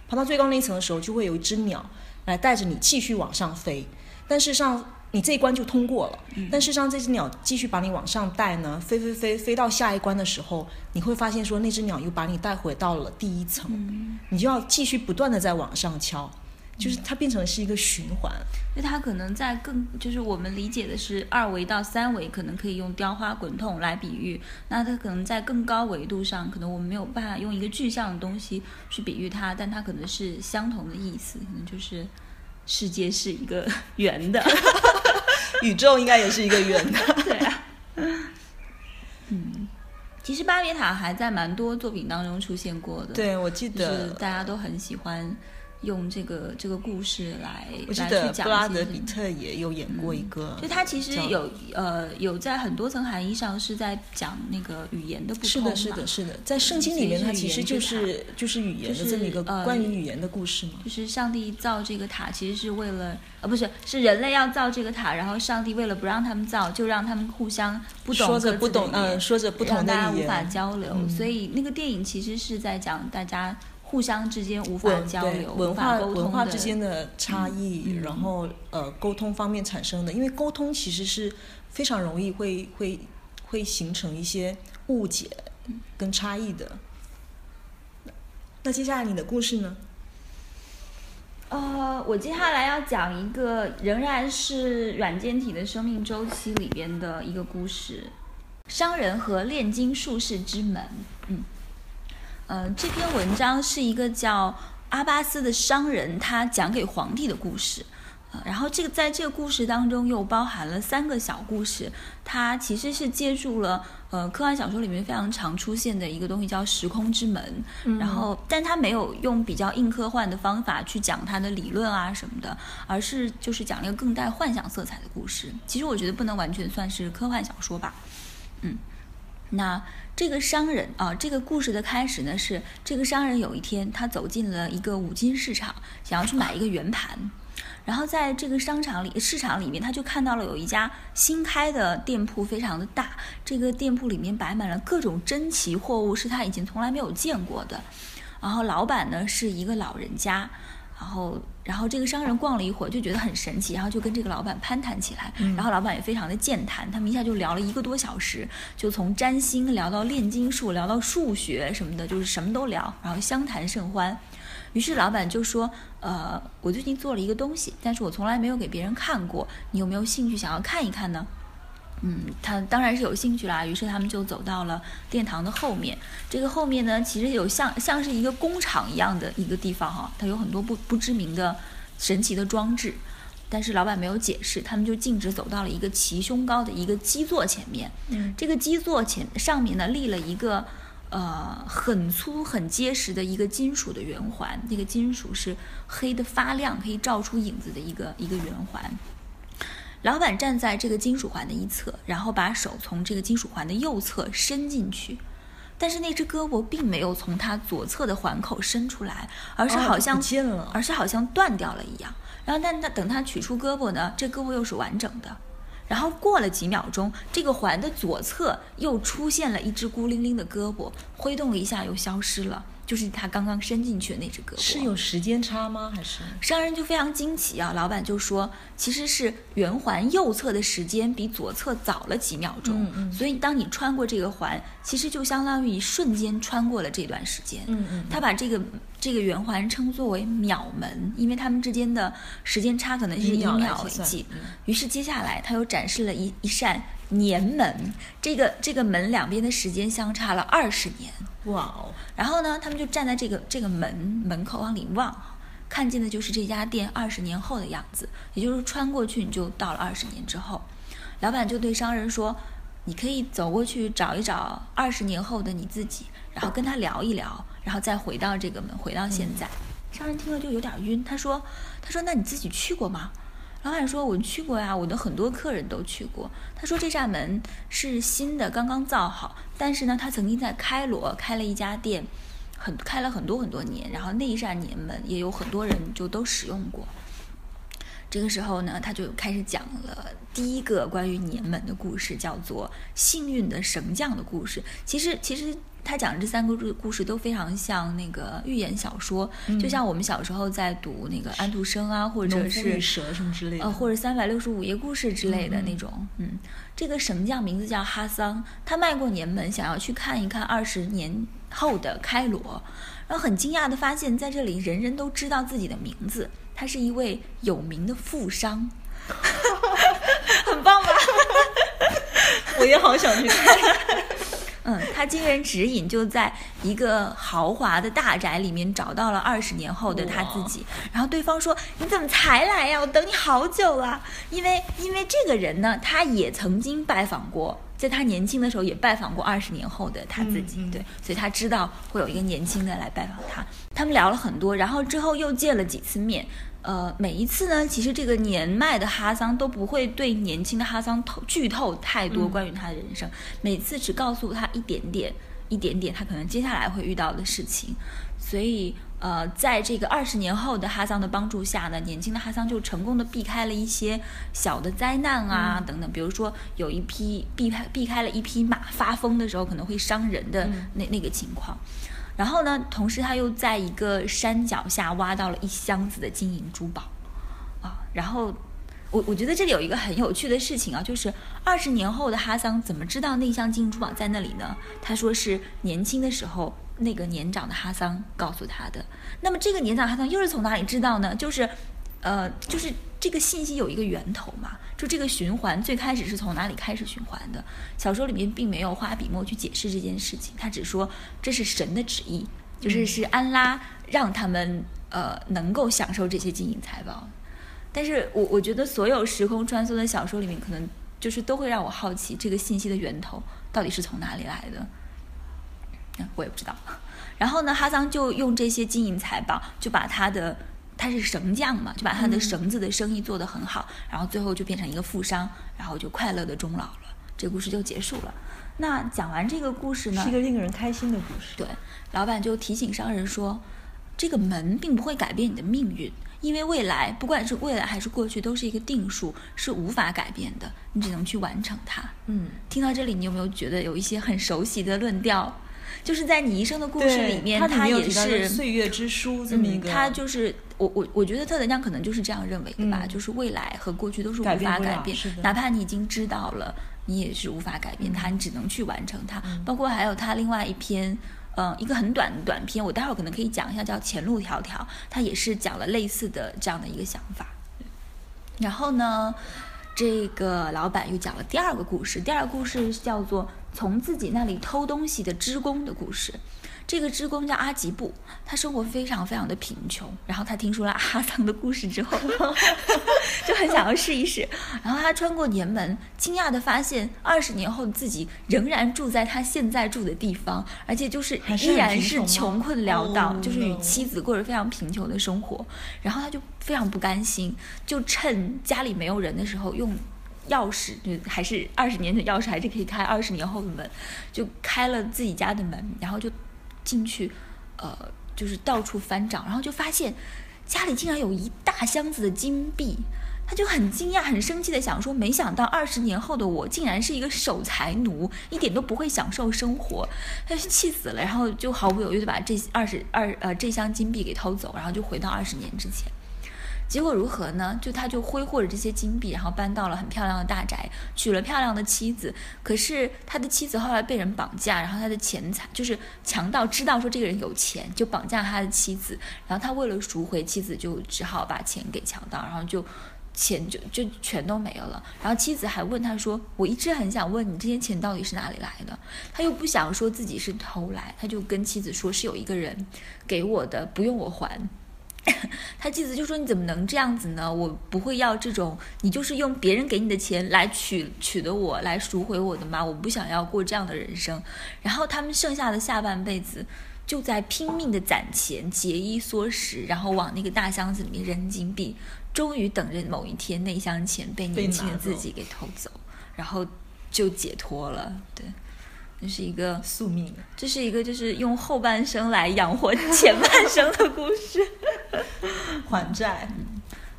爬到最高那一层的时候，就会有一只鸟来带着你继续往上飞。但事实上，你这一关就通过了。但事实上，这只鸟继续把你往上带呢，飞飞飞飞到下一关的时候，你会发现说，那只鸟又把你带回到了第一层，你就要继续不断的在往上敲，就是它变成是一个循环。那它可能在更，就是我们理解的是二维到三维，可能可以用雕花滚筒来比喻。那它可能在更高维度上，可能我们没有办法用一个具象的东西去比喻它，但它可能是相同的意思，可能就是世界是一个 [laughs] 圆的。[laughs] 宇宙应该也是一个圆的。[laughs] 对啊，嗯，其实巴别塔还在蛮多作品当中出现过的。对，我记就是得，大家都很喜欢用这个这个故事来我记得来去讲布拉德比特也有演过一个，就他其实有呃有在很多层含义上是在讲那个语言的不同嘛是的，是的，是的，在圣经里面，它其实就是就是语言的这么一个呃关于语言的故事嘛。就是上帝造这个塔，其实是为了呃不是是人类要造这个塔，然后上帝为了不让他们造，就让他们互相不懂说着不懂，嗯，说着不同让的大家无法，交流，嗯。所以那个电影其实是在讲大家互相之间无法交流、对文化文化之间的差异，然后呃沟通方面产生的，因为沟通其实是非常容易会会会形成一些误解跟差异的。那接下来你的故事呢？呃，我接下来要讲一个仍然是软件体的生命周期里边的一个故事，商人和炼金术士之门。嗯，呃，这篇文章是一个叫阿巴斯的商人他讲给皇帝的故事。呃然后这个在这个故事当中又包含了三个小故事，它其实是借助了呃科幻小说里面非常常出现的一个东西叫时空之门，然后但它没有用比较硬科幻的方法去讲它的理论啊什么的，而是就是讲了一个更带幻想色彩的故事。其实我觉得不能完全算是科幻小说吧，嗯。那这个商人啊，这个故事的开始呢是这个商人有一天他走进了一个五金市场，想要去买一个圆盘。然后在这个商场里、市场里面，他就看到了有一家新开的店铺，非常的大。这个店铺里面摆满了各种珍奇货物，是他以前从来没有见过的。然后老板呢是一个老人家，然后然后这个商人逛了一会儿，就觉得很神奇，然后就跟这个老板攀谈起来。然后老板也非常的健谈，他们一下就聊了一个多小时，就从占星聊到炼金术，聊到数学什么的，就是什么都聊，然后相谈甚欢。于是老板就说：“呃，我最近做了一个东西，但是我从来没有给别人看过，你有没有兴趣想要看一看呢？”嗯，他当然是有兴趣啦。于是他们就走到了殿堂的后面。这个后面呢，其实有像像是一个工厂一样的一个地方哈，它有很多不不知名的神奇的装置。但是老板没有解释，他们就径直走到了一个齐胸高的一个基座前面。嗯这个基座前上面呢立了一个呃很粗很结实的一个金属的圆环，那个金属是黑的发亮，可以照出影子的一个一个圆环。老板站在这个金属环的一侧，然后把手从这个金属环的右侧伸进去，但是那只胳膊并没有从他左侧的环口伸出来，而是哦好像、而是好像断掉了一样。然后，但他等他取出胳膊呢，这胳膊又是完整的。然后过了几秒钟，这个环的左侧又出现了一只孤零零的胳膊，挥动了一下又消失了，就是他刚刚伸进去的那只胳膊。是有时间差吗？还是商人就非常惊奇啊，老板就说，其实是圆环右侧的时间比左侧早了几秒钟，嗯嗯所以当你穿过这个环，其实就相当于一瞬间穿过了这段时间。嗯嗯他把这个这个圆环称作为秒门，因为他们之间的时间差可能是以以秒为计。于是接下来他又展示了一一扇年门，这个这个门两边的时间相差了二十年。哇哦，然后呢，他们就站在这个这个门门口往里望，看见的就是这家店二十年后的样子，也就是穿过去你就到了二十年之后。老板就对商人说：“你可以走过去找一找二十年后的你自己，然后跟他聊一聊，然后再回到这个门，回到现在。商人听了就有点晕，他说：“他说那你自己去过吗？”老板说：“我去过呀，我的很多客人都去过。”他说：“这扇门是新的，刚刚造好，但是呢，他曾经在开罗开了一家店，很开了很多很多年，然后那一扇年门也有很多人就都使用过。”这个时候呢，他就开始讲了第一个关于年门的故事，叫做“幸运的绳匠”的故事。其实，其实他讲的这三个故故事都非常像那个寓言小说，就像我们小时候在读那个安徒生啊，或者是蛇什么之类的，呃，或者三百六十五页故事之类的那种。嗯，这个神匠名字叫哈桑，他迈过年门，想要去看一看二十年后的开罗，然后很惊讶的发现，在这里人人都知道自己的名字。他是一位有名的富商，[laughs] 很棒吧？我也好想去看。嗯，他经人指引，就在一个豪华的大宅里面找到了二十年后的他自己。然后对方说：“你怎么才来呀？我等你好久了。”因为因为这个人呢，他也曾经拜访过，在他年轻的时候也拜访过二十年后的他自己。对，所以他知道会有一个年轻的来拜访他。他们聊了很多，然后之后又见了几次面。呃，每一次呢，其实这个年迈的哈桑都不会对年轻的哈桑透剧透太多关于他的人生，每次只告诉他一点点，一点点他可能接下来会遇到的事情。所以，呃，在这个二十年后的哈桑的帮助下呢，年轻的哈桑就成功的避开了一些小的灾难啊等等，比如说有一匹避开避开了一匹马发疯的时候可能会伤人的那那个情况。然后呢，同时他又在一个山脚下挖到了一箱子的金银珠宝，啊，然后我我觉得这里有一个很有趣的事情啊，就是二十年后的哈桑怎么知道那箱金银珠宝在那里呢？他说是年轻的时候那个年长的哈桑告诉他的。那么这个年长哈桑又是从哪里知道呢？就是，呃，就是这个信息有一个源头嘛。就这个循环最开始是从哪里开始循环的？小说里面并没有花笔墨去解释这件事情，他只说这是神的旨意，就是是安拉让他们呃能够享受这些金银财宝。但是我我觉得所有时空穿梭的小说里面，可能就是都会让我好奇这个信息的源头到底是从哪里来的。我也不知道。然后呢，哈桑就用这些金银财宝，就把他的。他是绳匠嘛，就把他的绳子的生意做得很好，然后最后就变成一个富商，然后就快乐的终老了。这故事就结束了。那讲完这个故事呢，是一个令人开心的故事。对，老板就提醒商人说，这个门并不会改变你的命运，因为未来不管是未来还是过去，都是一个定数，是无法改变的，你只能去完成它。嗯，听到这里，你有没有觉得有一些很熟悉的论调？就是在你一生的故事里面，他也是岁月之书这么一个。他就是我我我觉得特德江可能就是这样认为的吧，就是未来和过去都是无法改变，哪怕你已经知道了，你也是无法改变它，你只能去完成它。包括还有他另外一篇，嗯，一个很短的短篇，我待会儿可能可以讲一下，叫《前路迢迢》，他也是讲了类似的这样的一个想法。然后呢，这个老板又讲了第二个故事，第二个故事叫做。从自己那里偷东西的织工的故事，这个织工叫阿吉布，他生活非常非常的贫穷。然后他听说了阿桑的故事之后，[laughs] 就很想要试一试。然后他穿过年门，惊讶的发现，二十年后自己仍然住在他现在住的地方，而且就是依然是穷困潦倒，就是与妻子过着非常贫穷的生活。然后他就非常不甘心，就趁家里没有人的时候用。钥匙就还是二十年的钥匙，还是可以开二十年后的门，就开了自己家的门，然后就进去，呃，就是到处翻找，然后就发现家里竟然有一大箱子的金币，他就很惊讶、很生气的想说：没想到二十年后的我竟然是一个守财奴，一点都不会享受生活，他就气死了，然后就毫不犹豫的把这二十二呃这箱金币给偷走，然后就回到二十年之前。结果如何呢？就他就挥霍着这些金币，然后搬到了很漂亮的大宅，娶了漂亮的妻子。可是他的妻子后来被人绑架，然后他的钱财就是强盗知道说这个人有钱，就绑架他的妻子。然后他为了赎回妻子，就只好把钱给强盗，然后就钱就就全都没有了。然后妻子还问他说：“我一直很想问你，这些钱到底是哪里来的？”他又不想说自己是偷来，他就跟妻子说：“是有一个人给我的，不用我还。” [laughs] 他妻子就说：“你怎么能这样子呢？我不会要这种，你就是用别人给你的钱来取取的我，来赎回我的吗？我不想要过这样的人生。”然后他们剩下的下半辈子就在拼命的攒钱、节衣缩食，然后往那个大箱子里面扔金币，终于等着某一天那箱钱被年轻的自己给偷走，然后就解脱了。对。这是一个宿命，这是一个就是用后半生来养活前半生的故事，还债。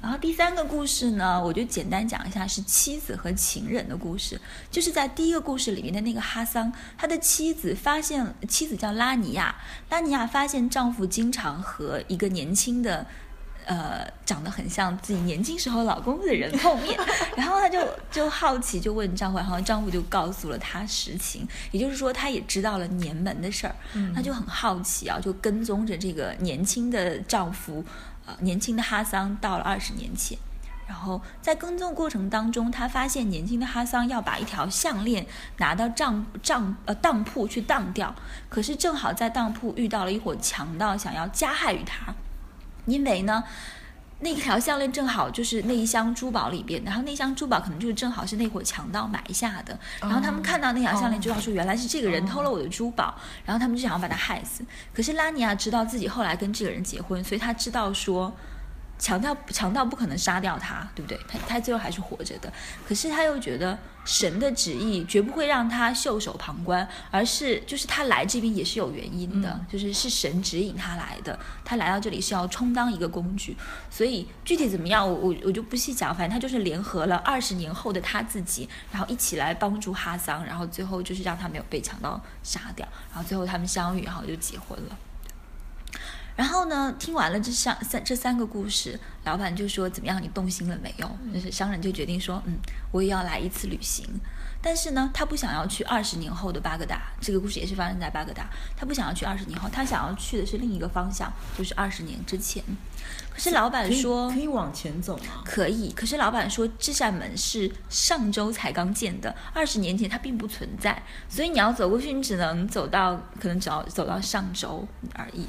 然后第三个故事呢，我就简单讲一下，是妻子和情人的故事。就是在第一个故事里面的那个哈桑，他的妻子发现，妻子叫拉尼亚，拉尼亚发现丈夫经常和一个年轻的。呃，长得很像自己年轻时候老公的人碰面，[laughs] 然后她就就好奇，就问丈夫，然后丈夫就告诉了她实情，也就是说，她也知道了年门的事儿，她就很好奇啊，就跟踪着这个年轻的丈夫，年轻的哈桑到了二十年前，然后在跟踪过程当中，他发现年轻的哈桑要把一条项链拿到账账呃当铺去当掉，可是正好在当铺遇到了一伙强盗，想要加害于他。因为呢，那条项链正好就是那一箱珠宝里边，然后那箱珠宝可能就是正好是那伙强盗埋下的。然后他们看到那条项链，知道说原来是这个人偷了我的珠宝，然后他们就想要把他害死。可是拉尼亚知道自己后来跟这个人结婚，所以他知道说。强盗强盗不可能杀掉他，对不对？他他最后还是活着的。可是他又觉得神的旨意绝不会让他袖手旁观，而是就是他来这边也是有原因的，就是是神指引他来的。他来到这里是要充当一个工具，所以具体怎么样，我我我就不细讲。反正他就是联合了二十年后的他自己，然后一起来帮助哈桑，然后最后就是让他没有被强盗杀掉，然后最后他们相遇，然后就结婚了。然后呢？听完了这三三这三个故事，老板就说：“怎么样？你动心了没有？”就是商人就决定说：“嗯，我也要来一次旅行。”但是呢，他不想要去二十年后的巴格达。这个故事也是发生在巴格达。他不想要去二十年后，他想要去的是另一个方向，就是二十年之前。可是老板说：“可以往前走吗？”可以。可是老板说：“这扇门是上周才刚建的，二十年前它并不存在，所以你要走过去，你只能走到可能只要走到上周而已。”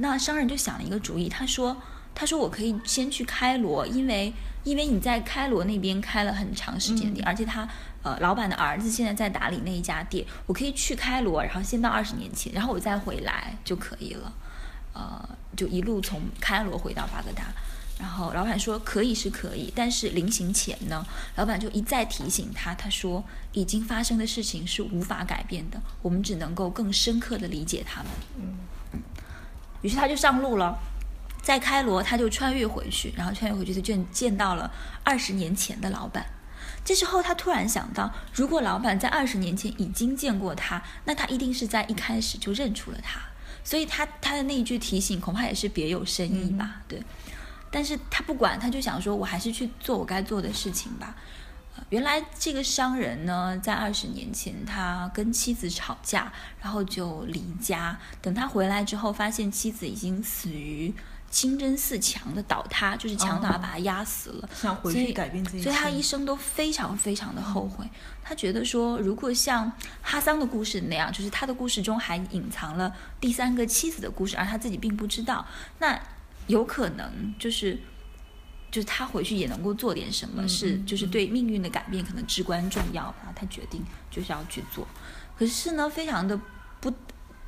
那商人就想了一个主意，他说：“他说我可以先去开罗，因为因为你在开罗那边开了很长时间的店，而且他呃老板的儿子现在在打理那一家店，我可以去开罗，然后先到二十年前，然后我再回来就可以了，呃，就一路从开罗回到巴格达。然后老板说可以是可以，但是临行前呢，老板就一再提醒他，他说已经发生的事情是无法改变的，我们只能够更深刻的理解他们。”嗯。于是他就上路了，在开罗，他就穿越回去，然后穿越回去就见见到了二十年前的老板。这时候他突然想到，如果老板在二十年前已经见过他，那他一定是在一开始就认出了他。所以他他的那一句提醒，恐怕也是别有深意吧？对。但是他不管，他就想说，我还是去做我该做的事情吧。原来这个商人呢，在二十年前，他跟妻子吵架，然后就离家。等他回来之后，发现妻子已经死于清真寺墙的倒塌，就是强盗把他压死了。想回去改变自己所以他一生都非常非常的后悔。他觉得说，如果像哈桑的故事那样，就是他的故事中还隐藏了第三个妻子的故事，而他自己并不知道，那有可能就是。就是他回去也能够做点什么，是就是对命运的改变可能至关重要吧。他决定就是要去做，可是呢，非常的不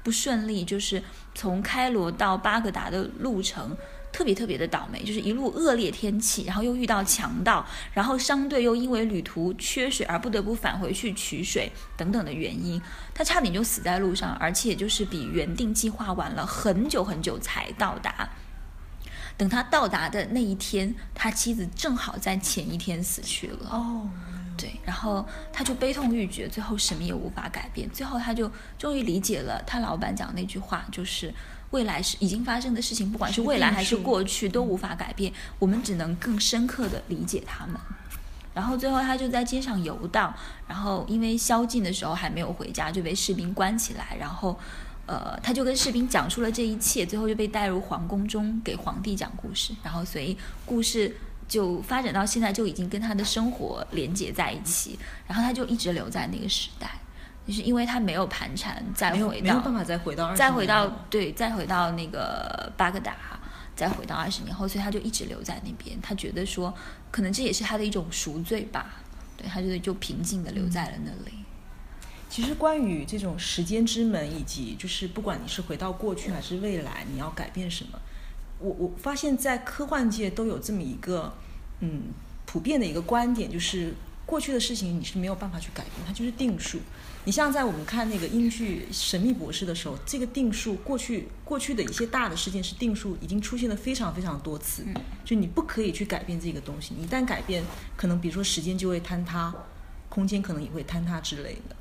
不顺利，就是从开罗到巴格达的路程特别特别的倒霉，就是一路恶劣天气，然后又遇到强盗，然后商队又因为旅途缺水而不得不返回去取水等等的原因，他差点就死在路上，而且就是比原定计划晚了很久很久才到达。等他到达的那一天，他妻子正好在前一天死去了。哦，对，然后他就悲痛欲绝，最后什么也无法改变。最后他就终于理解了他老板讲那句话，就是未来是已经发生的事情，不管是未来还是过去都无法改变，我们只能更深刻的理解他们。然后最后他就在街上游荡，然后因为宵禁的时候还没有回家，就被士兵关起来，然后。呃，他就跟士兵讲述了这一切，最后就被带入皇宫中给皇帝讲故事，然后所以故事就发展到现在就已经跟他的生活连接在一起，然后他就一直留在那个时代，就是因为他没有盘缠再回到，没有办法再回到，再回到对，再回到那个巴格达，再回到二十年后，所以他就一直留在那边。他觉得说，可能这也是他的一种赎罪吧。对他觉得就平静的留在了那里。其实关于这种时间之门，以及就是不管你是回到过去还是未来，你要改变什么，我我发现，在科幻界都有这么一个嗯普遍的一个观点，就是过去的事情你是没有办法去改变，它就是定数。你像在我们看那个英剧《神秘博士》的时候，这个定数过去过去的一些大的事件是定数，已经出现了非常非常多次，就你不可以去改变这个东西。一旦改变，可能比如说时间就会坍塌，空间可能也会坍塌之类的。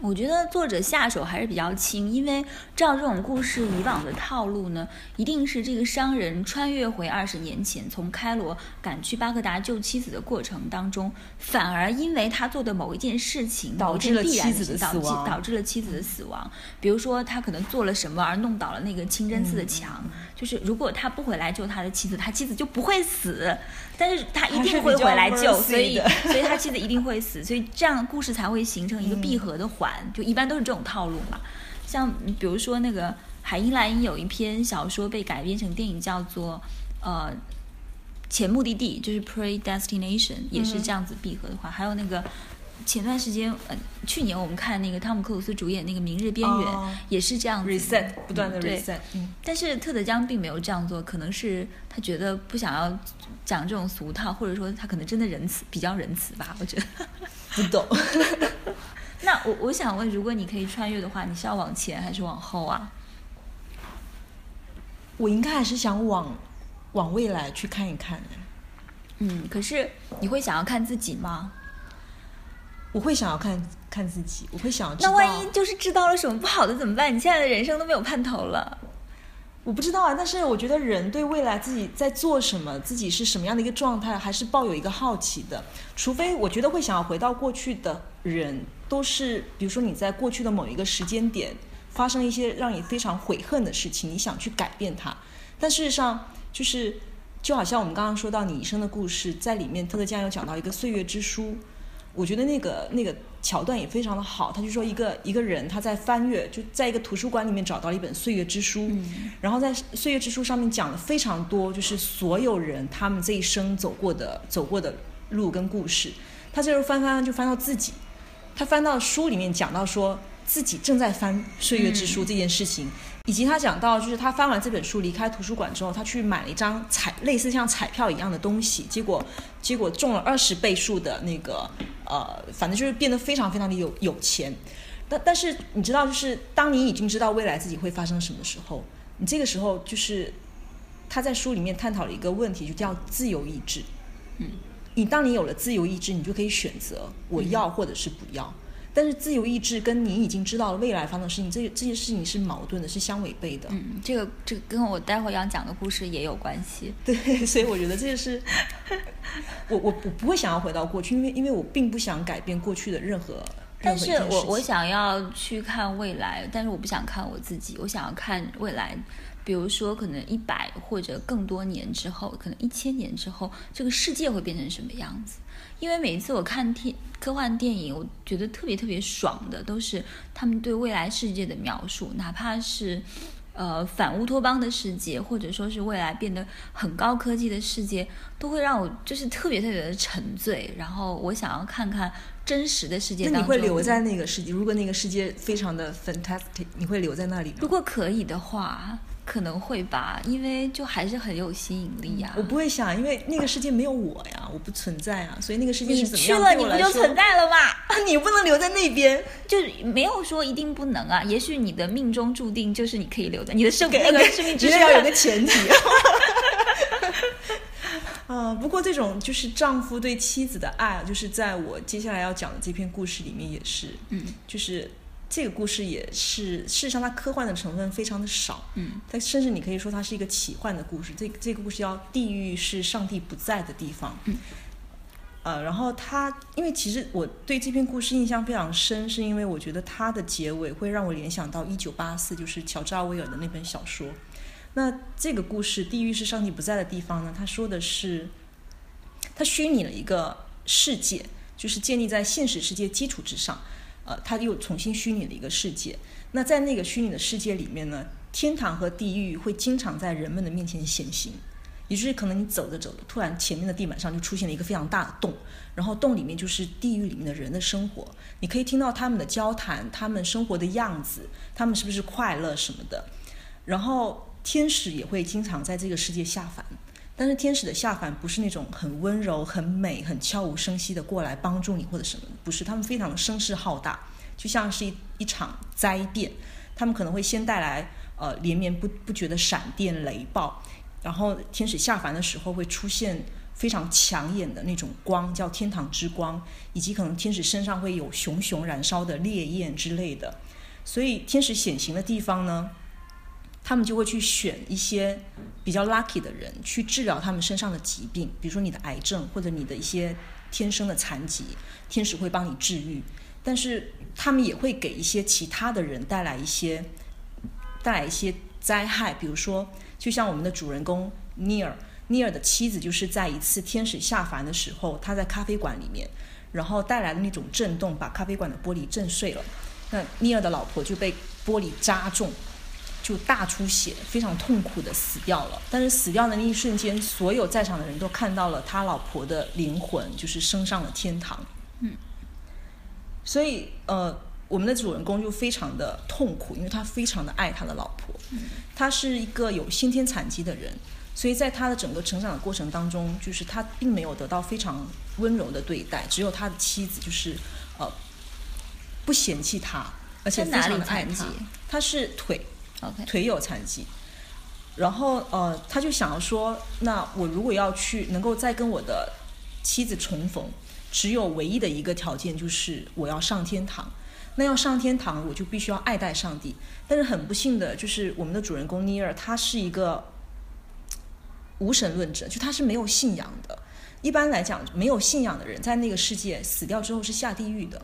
我觉得作者下手还是比较轻，因为照这种故事以往的套路呢，一定是这个商人穿越回二十年前，从开罗赶去巴格达救妻子的过程当中，反而因为他做的某一件事情，导致了妻子的死亡，导致了妻子的死亡。比如说他可能做了什么而弄倒了那个清真寺的墙，就是如果他不回来救他的妻子，他妻子就不会死，但是他一定会回来救，所以 [laughs] 所以他妻子一定会死，所以这样故事才会形成一个闭合的环。就一般都是这种套路嘛，像比如说那个海因莱因有一篇小说被改编成电影，叫做呃前目的地，就是 predestination，也是这样子闭合的话。还有那个前段时间呃去年我们看那个汤姆克鲁斯主演那个明日边缘，也是这样子 reset 不断的 reset。嗯，但是特德江并没有这样做，可能是他觉得不想要讲这种俗套，或者说他可能真的仁慈，比较仁慈吧，我觉得。[laughs] 不懂。[laughs] 那我我想问，如果你可以穿越的话，你是要往前还是往后啊？我应该还是想往往未来去看一看。嗯，可是你会想要看自己吗？我会想要看看自己，我会想要。那万一就是知道了什么不好的怎么办？你现在的人生都没有盼头了。我不知道啊，但是我觉得人对未来自己在做什么，自己是什么样的一个状态，还是抱有一个好奇的。除非我觉得会想要回到过去的人，都是比如说你在过去的某一个时间点发生一些让你非常悔恨的事情，你想去改变它。但事实上，就是就好像我们刚刚说到你一生的故事，在里面特德江有讲到一个岁月之书。我觉得那个那个桥段也非常的好，他就说一个一个人他在翻阅，就在一个图书馆里面找到了一本岁月之书，然后在岁月之书上面讲了非常多，就是所有人他们这一生走过的走过的路跟故事。他这时候翻翻就翻到自己，他翻到书里面讲到说自己正在翻岁月之书这件事情。以及他讲到，就是他翻完这本书离开图书馆之后，他去买了一张彩，类似像彩票一样的东西，结果结果中了二十倍数的那个，呃，反正就是变得非常非常的有有钱。但但是你知道，就是当你已经知道未来自己会发生什么时候，你这个时候就是他在书里面探讨了一个问题，就叫自由意志。嗯，你当你有了自由意志，你就可以选择我要或者是不要。但是自由意志跟你已经知道了未来发生的事情，这这些事情是矛盾的，是相违背的。嗯，这个这个跟我待会儿要讲的故事也有关系。对，[laughs] 所以我觉得这个是，我我我不会想要回到过去，因为因为我并不想改变过去的任何。但是我我想要去看未来，但是我不想看我自己，我想要看未来。比如说，可能一百或者更多年之后，可能一千年之后，这个世界会变成什么样子？因为每一次我看天科幻电影，我觉得特别特别爽的，都是他们对未来世界的描述，哪怕是呃反乌托邦的世界，或者说是未来变得很高科技的世界，都会让我就是特别特别的沉醉。然后我想要看看真实的世界。那你会留在那个世界？如果那个世界非常的 fantastic，你会留在那里吗？如果可以的话。可能会吧，因为就还是很有吸引力呀。我不会想，因为那个世界没有我呀，我不存在啊，所以那个世界是怎么样？你去了，你不就存在了吗？你不能留在那边，就是没有说一定不能啊。也许你的命中注定就是你可以留在你的生那个 [laughs] 生命只是要有个前提。[laughs] 啊，不过这种就是丈夫对妻子的爱，就是在我接下来要讲的这篇故事里面也是，嗯，就是。这个故事也是，事实上它科幻的成分非常的少，嗯，它甚至你可以说它是一个奇幻的故事。这这个故事叫地狱是上帝不在的地方，嗯，呃，然后它，因为其实我对这篇故事印象非常深，是因为我觉得它的结尾会让我联想到一九八四，就是乔治奥威尔的那本小说。那这个故事地狱是上帝不在的地方呢？他说的是，他虚拟了一个世界，就是建立在现实世界基础之上。呃，他又重新虚拟了一个世界。那在那个虚拟的世界里面呢，天堂和地狱会经常在人们的面前显形，也就是可能你走着走着，突然前面的地板上就出现了一个非常大的洞，然后洞里面就是地狱里面的人的生活，你可以听到他们的交谈，他们生活的样子，他们是不是快乐什么的。然后天使也会经常在这个世界下凡，但是天使的下凡不是那种很温柔、很美、很悄无声息的过来帮助你或者什么，不是，他们非常的声势浩大，就像是一一场灾变，他们可能会先带来。呃，连绵不不绝的闪电雷暴，然后天使下凡的时候会出现非常抢眼的那种光，叫天堂之光，以及可能天使身上会有熊熊燃烧的烈焰之类的。所以天使显形的地方呢，他们就会去选一些比较 lucky 的人去治疗他们身上的疾病，比如说你的癌症或者你的一些天生的残疾，天使会帮你治愈。但是他们也会给一些其他的人带来一些。带来一些灾害，比如说，就像我们的主人公尼尔，尼尔的妻子就是在一次天使下凡的时候，他在咖啡馆里面，然后带来的那种震动，把咖啡馆的玻璃震碎了。那尼尔的老婆就被玻璃扎中，就大出血，非常痛苦的死掉了。但是死掉的那一瞬间，所有在场的人都看到了他老婆的灵魂，就是升上了天堂。嗯，所以呃。我们的主人公就非常的痛苦，因为他非常的爱他的老婆。嗯他是一个有先天残疾的人，所以在他的整个成长的过程当中，就是他并没有得到非常温柔的对待，只有他的妻子就是呃不嫌弃他，而且非常的爱他。他是腿腿有残疾，然后呃他就想要说，那我如果要去能够再跟我的妻子重逢，只有唯一的一个条件就是我要上天堂。那要上天堂，我就必须要爱戴上帝。但是很不幸的就是，我们的主人公尼尔他是一个无神论者，就他是没有信仰的。一般来讲，没有信仰的人在那个世界死掉之后是下地狱的。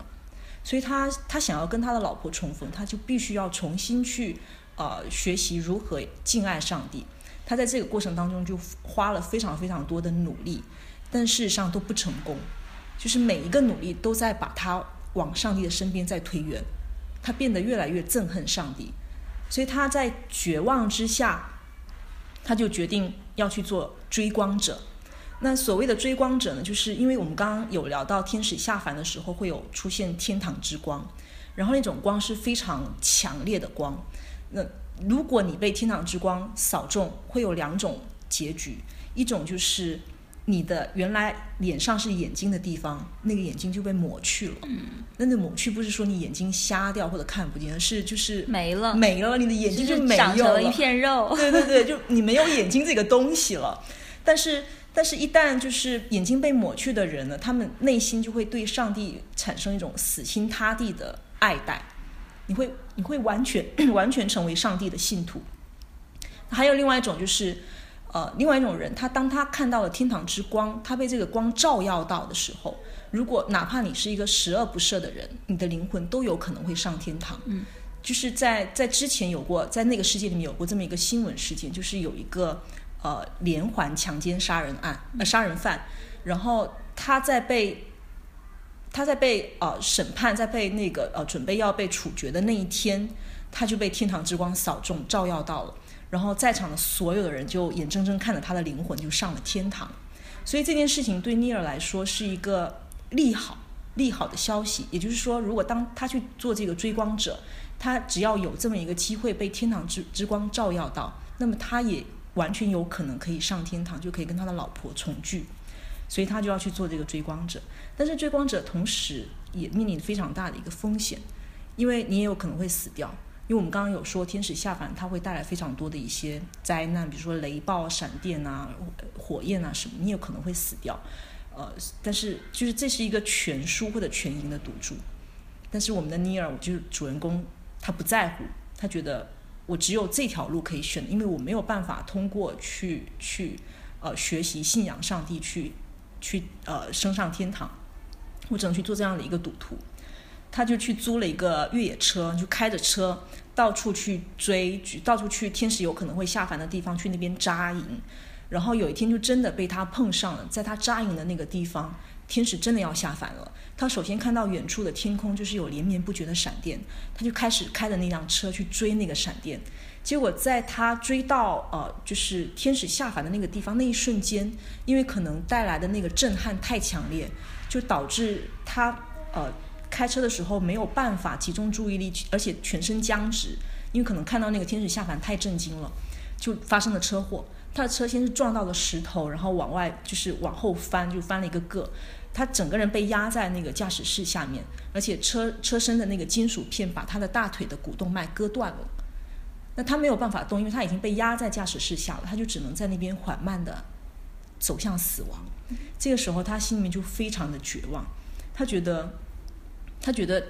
所以他他想要跟他的老婆重逢，他就必须要重新去呃学习如何敬爱上帝。他在这个过程当中就花了非常非常多的努力，但事实上都不成功，就是每一个努力都在把他。往上帝的身边在推远，他变得越来越憎恨上帝，所以他在绝望之下，他就决定要去做追光者。那所谓的追光者呢，就是因为我们刚刚有聊到天使下凡的时候会有出现天堂之光，然后那种光是非常强烈的光。那如果你被天堂之光扫中，会有两种结局，一种就是。你的原来脸上是眼睛的地方，那个眼睛就被抹去了。嗯，那那抹去不是说你眼睛瞎掉或者看不见，而是就是没了，没了，你的眼睛就没有了，长成了一片肉。对对对，就你没有眼睛这个东西了。但是，但是一旦就是眼睛被抹去的人呢，他们内心就会对上帝产生一种死心塌地的爱戴，你会你会完全 [clears throat] 完全成为上帝的信徒。还有另外一种就是。呃，另外一种人，他当他看到了天堂之光，他被这个光照耀到的时候，如果哪怕你是一个十恶不赦的人，你的灵魂都有可能会上天堂。嗯，就是在在之前有过，在那个世界里面有过这么一个新闻事件，就是有一个呃连环强奸杀人案，呃杀人犯，然后他在被他在被呃审判，在被那个呃准备要被处决的那一天，他就被天堂之光扫中，照耀到了。然后在场的所有的人就眼睁睁看着他的灵魂就上了天堂，所以这件事情对尼尔来说是一个利好利好的消息。也就是说，如果当他去做这个追光者，他只要有这么一个机会被天堂之之光照耀到，那么他也完全有可能可以上天堂，就可以跟他的老婆重聚。所以他就要去做这个追光者。但是追光者同时也面临非常大的一个风险，因为你也有可能会死掉。因为我们刚刚有说，天使下凡，它会带来非常多的一些灾难，比如说雷暴、闪电啊、火焰啊什么，你有可能会死掉。呃，但是就是这是一个全输或者全赢的赌注。但是我们的尼尔，就是主人公，他不在乎，他觉得我只有这条路可以选，因为我没有办法通过去去呃学习信仰上帝，去去呃升上天堂，我只能去做这样的一个赌徒。他就去租了一个越野车，就开着车。到处去追，到处去天使有可能会下凡的地方，去那边扎营。然后有一天就真的被他碰上了，在他扎营的那个地方，天使真的要下凡了。他首先看到远处的天空就是有连绵不绝的闪电，他就开始开着那辆车去追那个闪电。结果在他追到呃，就是天使下凡的那个地方那一瞬间，因为可能带来的那个震撼太强烈，就导致他呃开车的时候没有办法集中注意力，而且全身僵直，因为可能看到那个天使下凡太震惊了，就发生了车祸。他的车先是撞到了石头，然后往外就是往后翻，就翻了一个个。他整个人被压在那个驾驶室下面，而且车车身的那个金属片把他的大腿的股动脉割断了。那他没有办法动，因为他已经被压在驾驶室下了，他就只能在那边缓慢的走向死亡。这个时候，他心里面就非常的绝望，他觉得，他觉得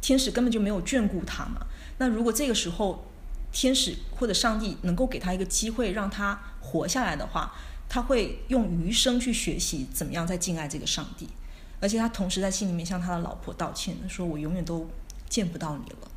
天使根本就没有眷顾他嘛。那如果这个时候天使或者上帝能够给他一个机会让他活下来的话，他会用余生去学习怎么样在敬爱这个上帝，而且他同时在心里面向他的老婆道歉，说我永远都见不到你了。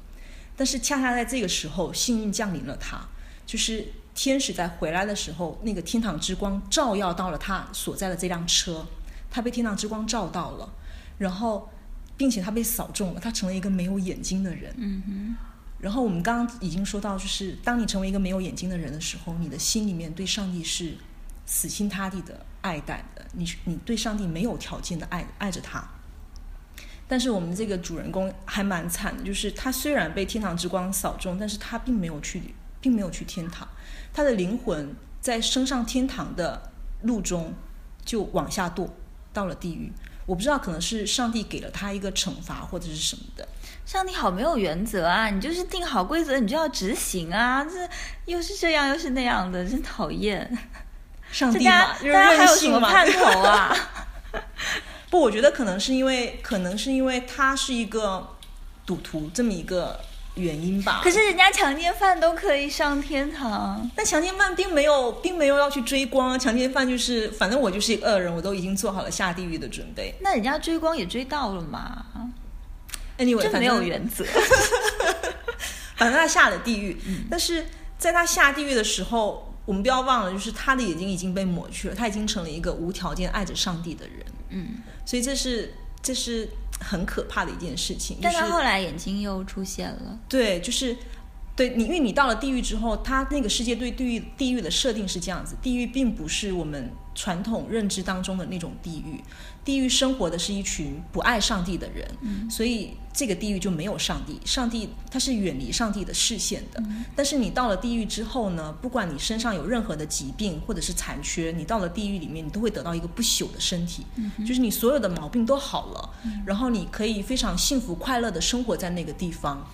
但是恰恰在这个时候，幸运降临了他，就是天使在回来的时候，那个天堂之光照耀到了他所在的这辆车，他被天堂之光照到了，然后，并且他被扫中了，他成了一个没有眼睛的人。嗯哼。然后我们刚刚已经说到，就是当你成为一个没有眼睛的人的时候，你的心里面对上帝是死心塌地的爱戴的，你你对上帝没有条件的爱爱着他。但是我们这个主人公还蛮惨的，就是他虽然被天堂之光扫中，但是他并没有去，并没有去天堂，他的灵魂在升上天堂的路中就往下堕到了地狱。我不知道，可能是上帝给了他一个惩罚或者是什么的。上帝好没有原则啊！你就是定好规则，你就要执行啊！这又是这样又是那样的，真讨厌。上帝嘛，大家还有什么盼头啊？[laughs] 不，我觉得可能是因为，可能是因为他是一个赌徒这么一个原因吧。可是人家强奸犯都可以上天堂，但强奸犯并没有，并没有要去追光。强奸犯就是，反正我就是一个恶人，我都已经做好了下地狱的准备。那人家追光也追到了嘛？Anyway，没有原则。[laughs] 反正他下了地狱，但是在他下地狱的时候，我们不要忘了，就是他的眼睛已经被抹去了，他已经成了一个无条件爱着上帝的人。嗯。所以这是这是很可怕的一件事情。但他后来眼睛又出现了。对，就是对你，因为你到了地狱之后，他那个世界对地狱地狱的设定是这样子：地狱并不是我们传统认知当中的那种地狱。地狱生活的是一群不爱上帝的人，所以这个地狱就没有上帝。上帝他是远离上帝的视线的。但是你到了地狱之后呢？不管你身上有任何的疾病或者是残缺，你到了地狱里面，你都会得到一个不朽的身体，就是你所有的毛病都好了，然后你可以非常幸福快乐的生活在那个地方。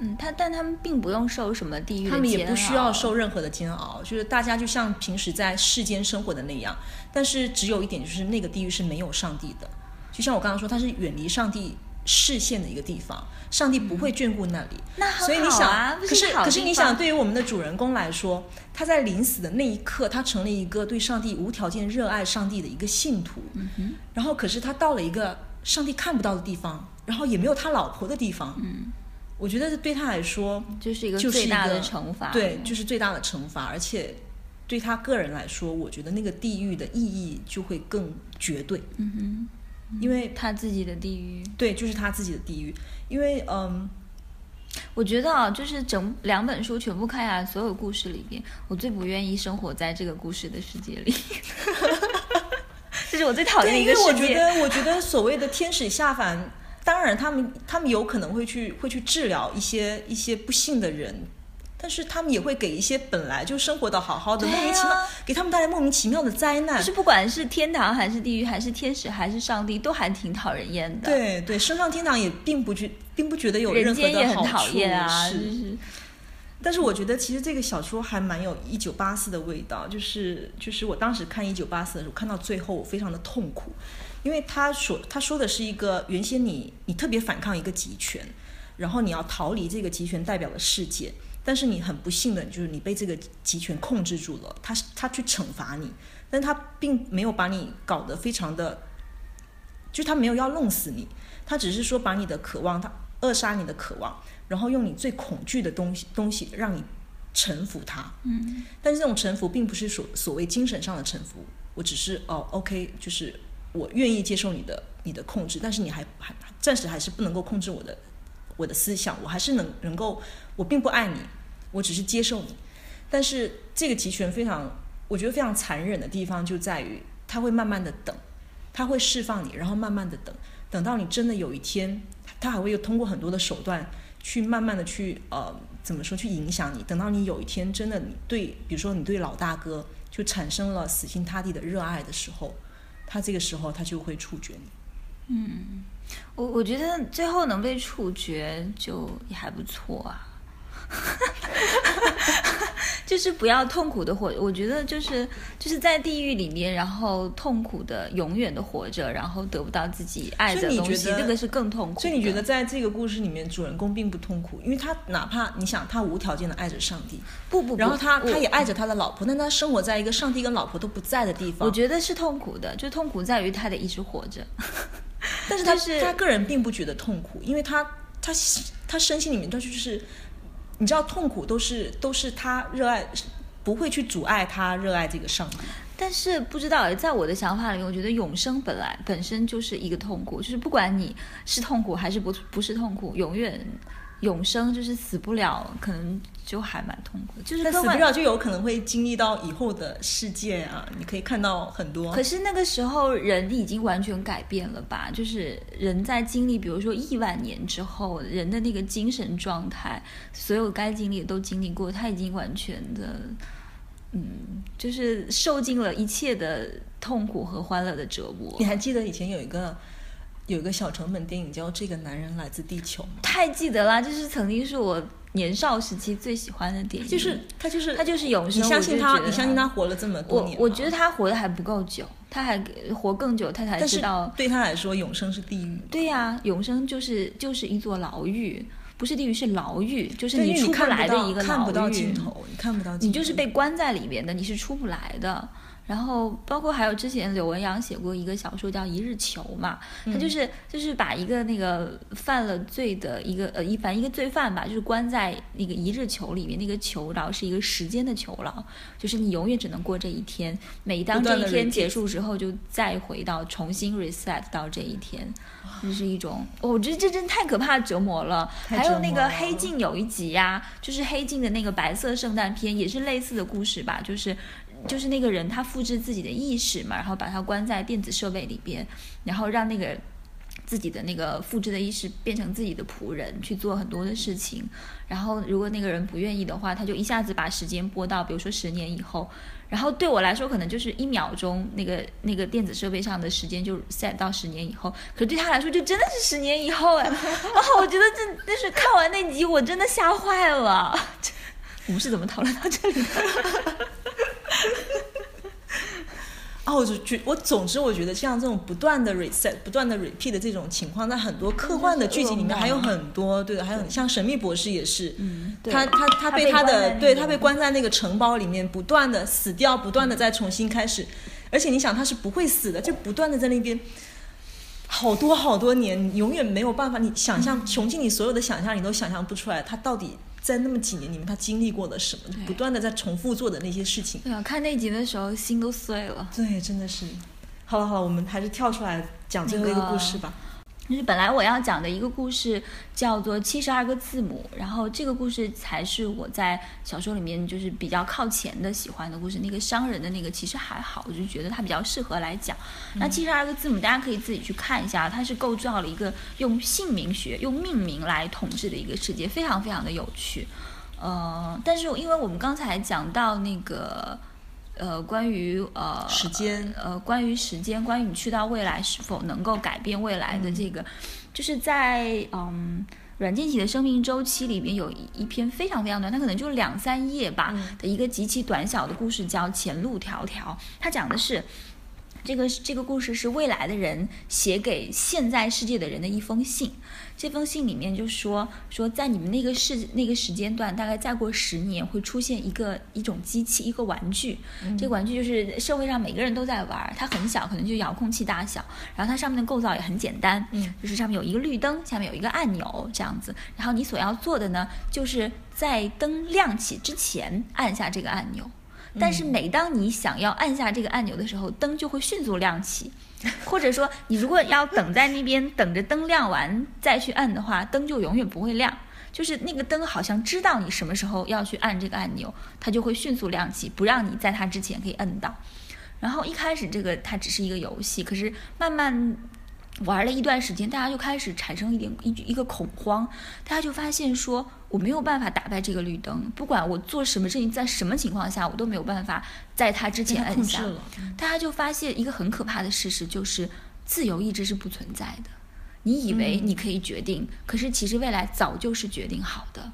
嗯，他但他们并不用受什么地狱，他们也不需要受任何的煎熬，就是大家就像平时在世间生活的那样。但是只有一点，就是那个地狱是没有上帝的，就像我刚刚说，它是远离上帝视线的一个地方，上帝不会眷顾那里。那所以你想，可是可是你想，对于我们的主人公来说，他在临死的那一刻，他成了一个对上帝无条件热爱上帝的一个信徒。然后，可是他到了一个上帝看不到的地方，然后也没有他老婆的地方。嗯。我觉得对他来说，就是一个最大的惩罚。对，就是最大的惩罚，而且对他个人来说，我觉得那个地狱的意义就会更绝对。嗯哼，因为他自己的地狱，对，就是他自己的地狱。因为，嗯，我觉得啊，就是整两本书全部看下来，所有故事里边，我最不愿意生活在这个故事的世界里。[laughs] 这是我最讨厌的一个世界。我觉得，我觉得所谓的天使下凡。当然，他们他们有可能会去会去治疗一些一些不幸的人，但是他们也会给一些本来就生活的好好的莫名其妙给他们带来莫名其妙的灾难。就是不管是天堂还是地狱，还是天使还是上帝，都还挺讨人厌的。对对，升上天堂也并不觉并不觉得有任何的好处啊。是，但是我觉得其实这个小说还蛮有一九八四的味道，就是就是我当时看一九八四的时候，看到最后我非常的痛苦。因为他所他说的是一个原先你你特别反抗一个集权，然后你要逃离这个集权代表的世界，但是你很不幸的就是你被这个集权控制住了，他他去惩罚你，但他并没有把你搞得非常的，就他没有要弄死你，他只是说把你的渴望他扼杀你的渴望，然后用你最恐惧的东西东西让你臣服他，嗯，但是这种臣服并不是所所谓精神上的臣服，我只是哦，OK，就是。我愿意接受你的你的控制，但是你还还暂时还是不能够控制我的我的思想，我还是能能够，我并不爱你，我只是接受你。但是这个集权非常，我觉得非常残忍的地方就在于，他会慢慢的等，他会释放你，然后慢慢的等，等到你真的有一天，他还会又通过很多的手段去慢慢的去呃怎么说去影响你，等到你有一天真的你对，比如说你对老大哥就产生了死心塌地的热爱的时候，他这个时候他就会处决你。嗯，我我觉得最后能被处决就也还不错啊。[laughs] 就是不要痛苦的活，我觉得就是就是在地狱里面，然后痛苦的永远的活着，然后得不到自己爱的东西，这个是更痛苦。所以你觉得在这个故事里面，主人公并不痛苦，因为他哪怕你想他无条件的爱着上帝，不不，然后他他也爱着他的老婆，但他生活在一个上帝跟老婆都不在的地方。我觉得是痛苦的，就痛苦在于他得一直活着。但是 [laughs] 他是他个人并不觉得痛苦，因为他他他身心里面他就是。你知道痛苦都是都是他热爱，不会去阻碍他热爱这个生。但是不知道，在我的想法里，我觉得永生本来本身就是一个痛苦，就是不管你是痛苦还是不不是痛苦，永远。永生就是死不了，可能就还蛮痛苦。就是死不了，就有可能会经历到以后的世界啊！你可以看到很多。可是那个时候人已经完全改变了吧？就是人在经历，比如说亿万年之后，人的那个精神状态，所有该经历的都经历过，他已经完全的，嗯，就是受尽了一切的痛苦和欢乐的折磨。你还记得以前有一个？有一个小成本电影叫《这个男人来自地球》，太记得了，就是曾经是我年少时期最喜欢的电影。就是他，就是他，就是永生。你相信他？你相信他活了这么多年？我我觉得他活的还不够久，他还活更久，他才知道。对他来说，永生是地狱。对呀，永生就是就是一座牢狱，不是地狱，是牢狱，就是你出不来的一个牢狱。看不到尽头，你看不到。你就是被关在里面的，你是出不来的。然后，包括还有之前柳文阳写过一个小说叫《一日囚》嘛，他就是就是把一个那个犯了罪的一个呃一反正一个罪犯吧，就是关在那个一日囚里面，那个囚牢是一个时间的囚牢，就是你永远只能过这一天，每当这一天结束之后，就再回到重新 reset 到这一天，这是一种，我觉得这真太可怕折磨了。还有那个黑镜有一集呀，就是黑镜的那个白色圣诞片，也是类似的故事吧，就是。就是那个人，他复制自己的意识嘛，然后把它关在电子设备里边，然后让那个自己的那个复制的意识变成自己的仆人去做很多的事情。然后如果那个人不愿意的话，他就一下子把时间拨到，比如说十年以后。然后对我来说，可能就是一秒钟，那个那个电子设备上的时间就 set 到十年以后。可是对他来说，就真的是十年以后哎。[laughs] 然后我觉得这，但是看完那集，我真的吓坏了。我们是怎么讨论到这里的？[laughs] 啊，我就觉我总之我觉得像这种不断的 reset、不断的 repeat 的这种情况，在很多科幻的剧集里面还有很多，对的，还有像神秘博士也是，他他他被他的对他被关在那个城堡里面，不断的死掉，不断的再重新开始，而且你想他是不会死的，就不断的在那边好多好多年，永远没有办法，你想象穷尽你所有的想象，你都想象不出来他到底。在那么几年里面，他经历过的什么？不断的在重复做的那些事情。对啊，看那集的时候心都碎了。对，真的是。好了好了，我们还是跳出来讲最后一个故事吧。就是本来我要讲的一个故事叫做《七十二个字母》，然后这个故事才是我在小说里面就是比较靠前的喜欢的故事。那个商人的那个其实还好，我就觉得它比较适合来讲。那七十二个字母大家可以自己去看一下，它是构造了一个用姓名学、用命名来统治的一个世界，非常非常的有趣。呃，但是因为我们刚才讲到那个。呃，关于呃时间，呃，关于时间，关于你去到未来是否能够改变未来的这个，就是在嗯软件体的生命周期里面有一一篇非常非常短，它可能就两三页吧的一个极其短小的故事，叫《前路迢迢》，它讲的是。这个这个故事是未来的人写给现在世界的人的一封信。这封信里面就说说，在你们那个时那个时间段，大概再过十年，会出现一个一种机器，一个玩具。这个玩具就是社会上每个人都在玩，它很小，可能就遥控器大小。然后它上面的构造也很简单，就是上面有一个绿灯，下面有一个按钮这样子。然后你所要做的呢，就是在灯亮起之前按下这个按钮。但是每当你想要按下这个按钮的时候，灯就会迅速亮起，或者说你如果要等在那边等着灯亮完再去按的话，灯就永远不会亮。就是那个灯好像知道你什么时候要去按这个按钮，它就会迅速亮起，不让你在它之前可以摁到。然后一开始这个它只是一个游戏，可是慢慢玩了一段时间，大家就开始产生一点一一个恐慌，大家就发现说我没有办法打败这个绿灯，不管我做什么事情，在什么情况下，我都没有办法在它之前被它摁下。大家就发现一个很可怕的事实，就是自由意志是不存在的。你以为你可以决定，可是其实未来早就是决定好的。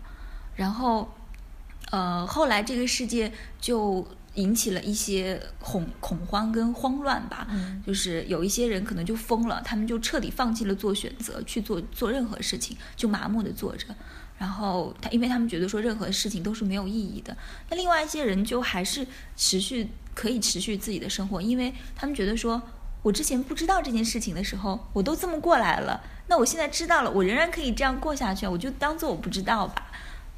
然后，呃，后来这个世界就引起了一些恐恐慌跟慌乱吧。嗯就是有一些人可能就疯了，他们就彻底放弃了做选择，去做做任何事情，就麻木的做着。然后他，因为他们觉得说任何事情都是没有意义的。那另外一些人就还是持续可以持续自己的生活，因为他们觉得说，我之前不知道这件事情的时候，我都这么过来了，那我现在知道了，我仍然可以这样过下去，我就当做我不知道吧。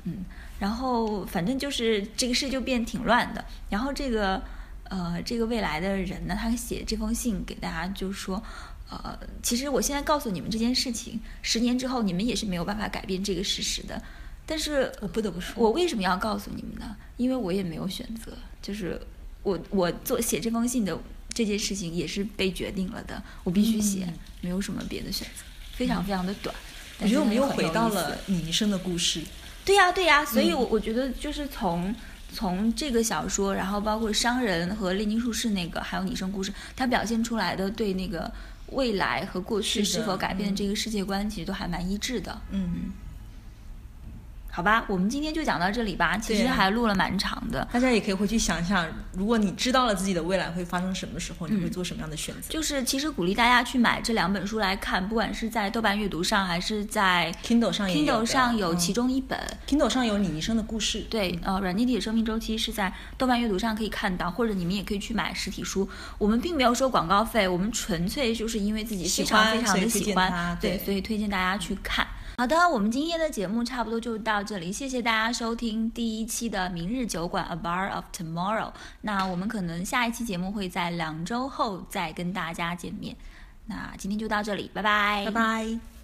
嗯，然后反正就是这个事就变挺乱的。然后这个呃，这个未来的人呢，他写这封信给大家，就是说，呃，其实我现在告诉你们这件事情，十年之后你们也是没有办法改变这个事实的。但是我不得不说，我为什么要告诉你们呢？因为我也没有选择，就是我我做写这封信的这件事情也是被决定了的，我必须写，嗯没有什么别的选择，非常非常的短。我觉得我们又回到了你一生的故事。对呀、对呀、所以嗯我我觉得就是从。从这个小说，然后包括商人和炼金术士那个，还有拟声故事，它表现出来的对那个未来和过去是否改变嗯这个世界观，其实都还蛮一致的。嗯，好吧，我们今天就讲到这里吧。其实还录了蛮长的，大家也可以回去想想，如果你知道了自己的未来会发生什么时候，你会嗯做什么样的选择就是其实鼓励大家去买这两本书来看，不管是在豆瓣阅读上，还是在？Kindle 上也有 Kindle 上有嗯其中一本。Kindle 上有你一生的故事。对，呃，软件体的生命周期是在豆瓣阅读上可以看到，或者你们也可以去买实体书。我们并没有收广告费，我们纯粹就是因为自己非喜常欢非常的喜欢，对，对所以推荐大家去看。好的，我们今天的节目差不多就到这里，谢谢大家收听第一期的《明日酒馆 A Bar of Tomorrow》。那我们可能下一期节目会在两周后再跟大家见面。那今天就到这里，拜拜，拜拜。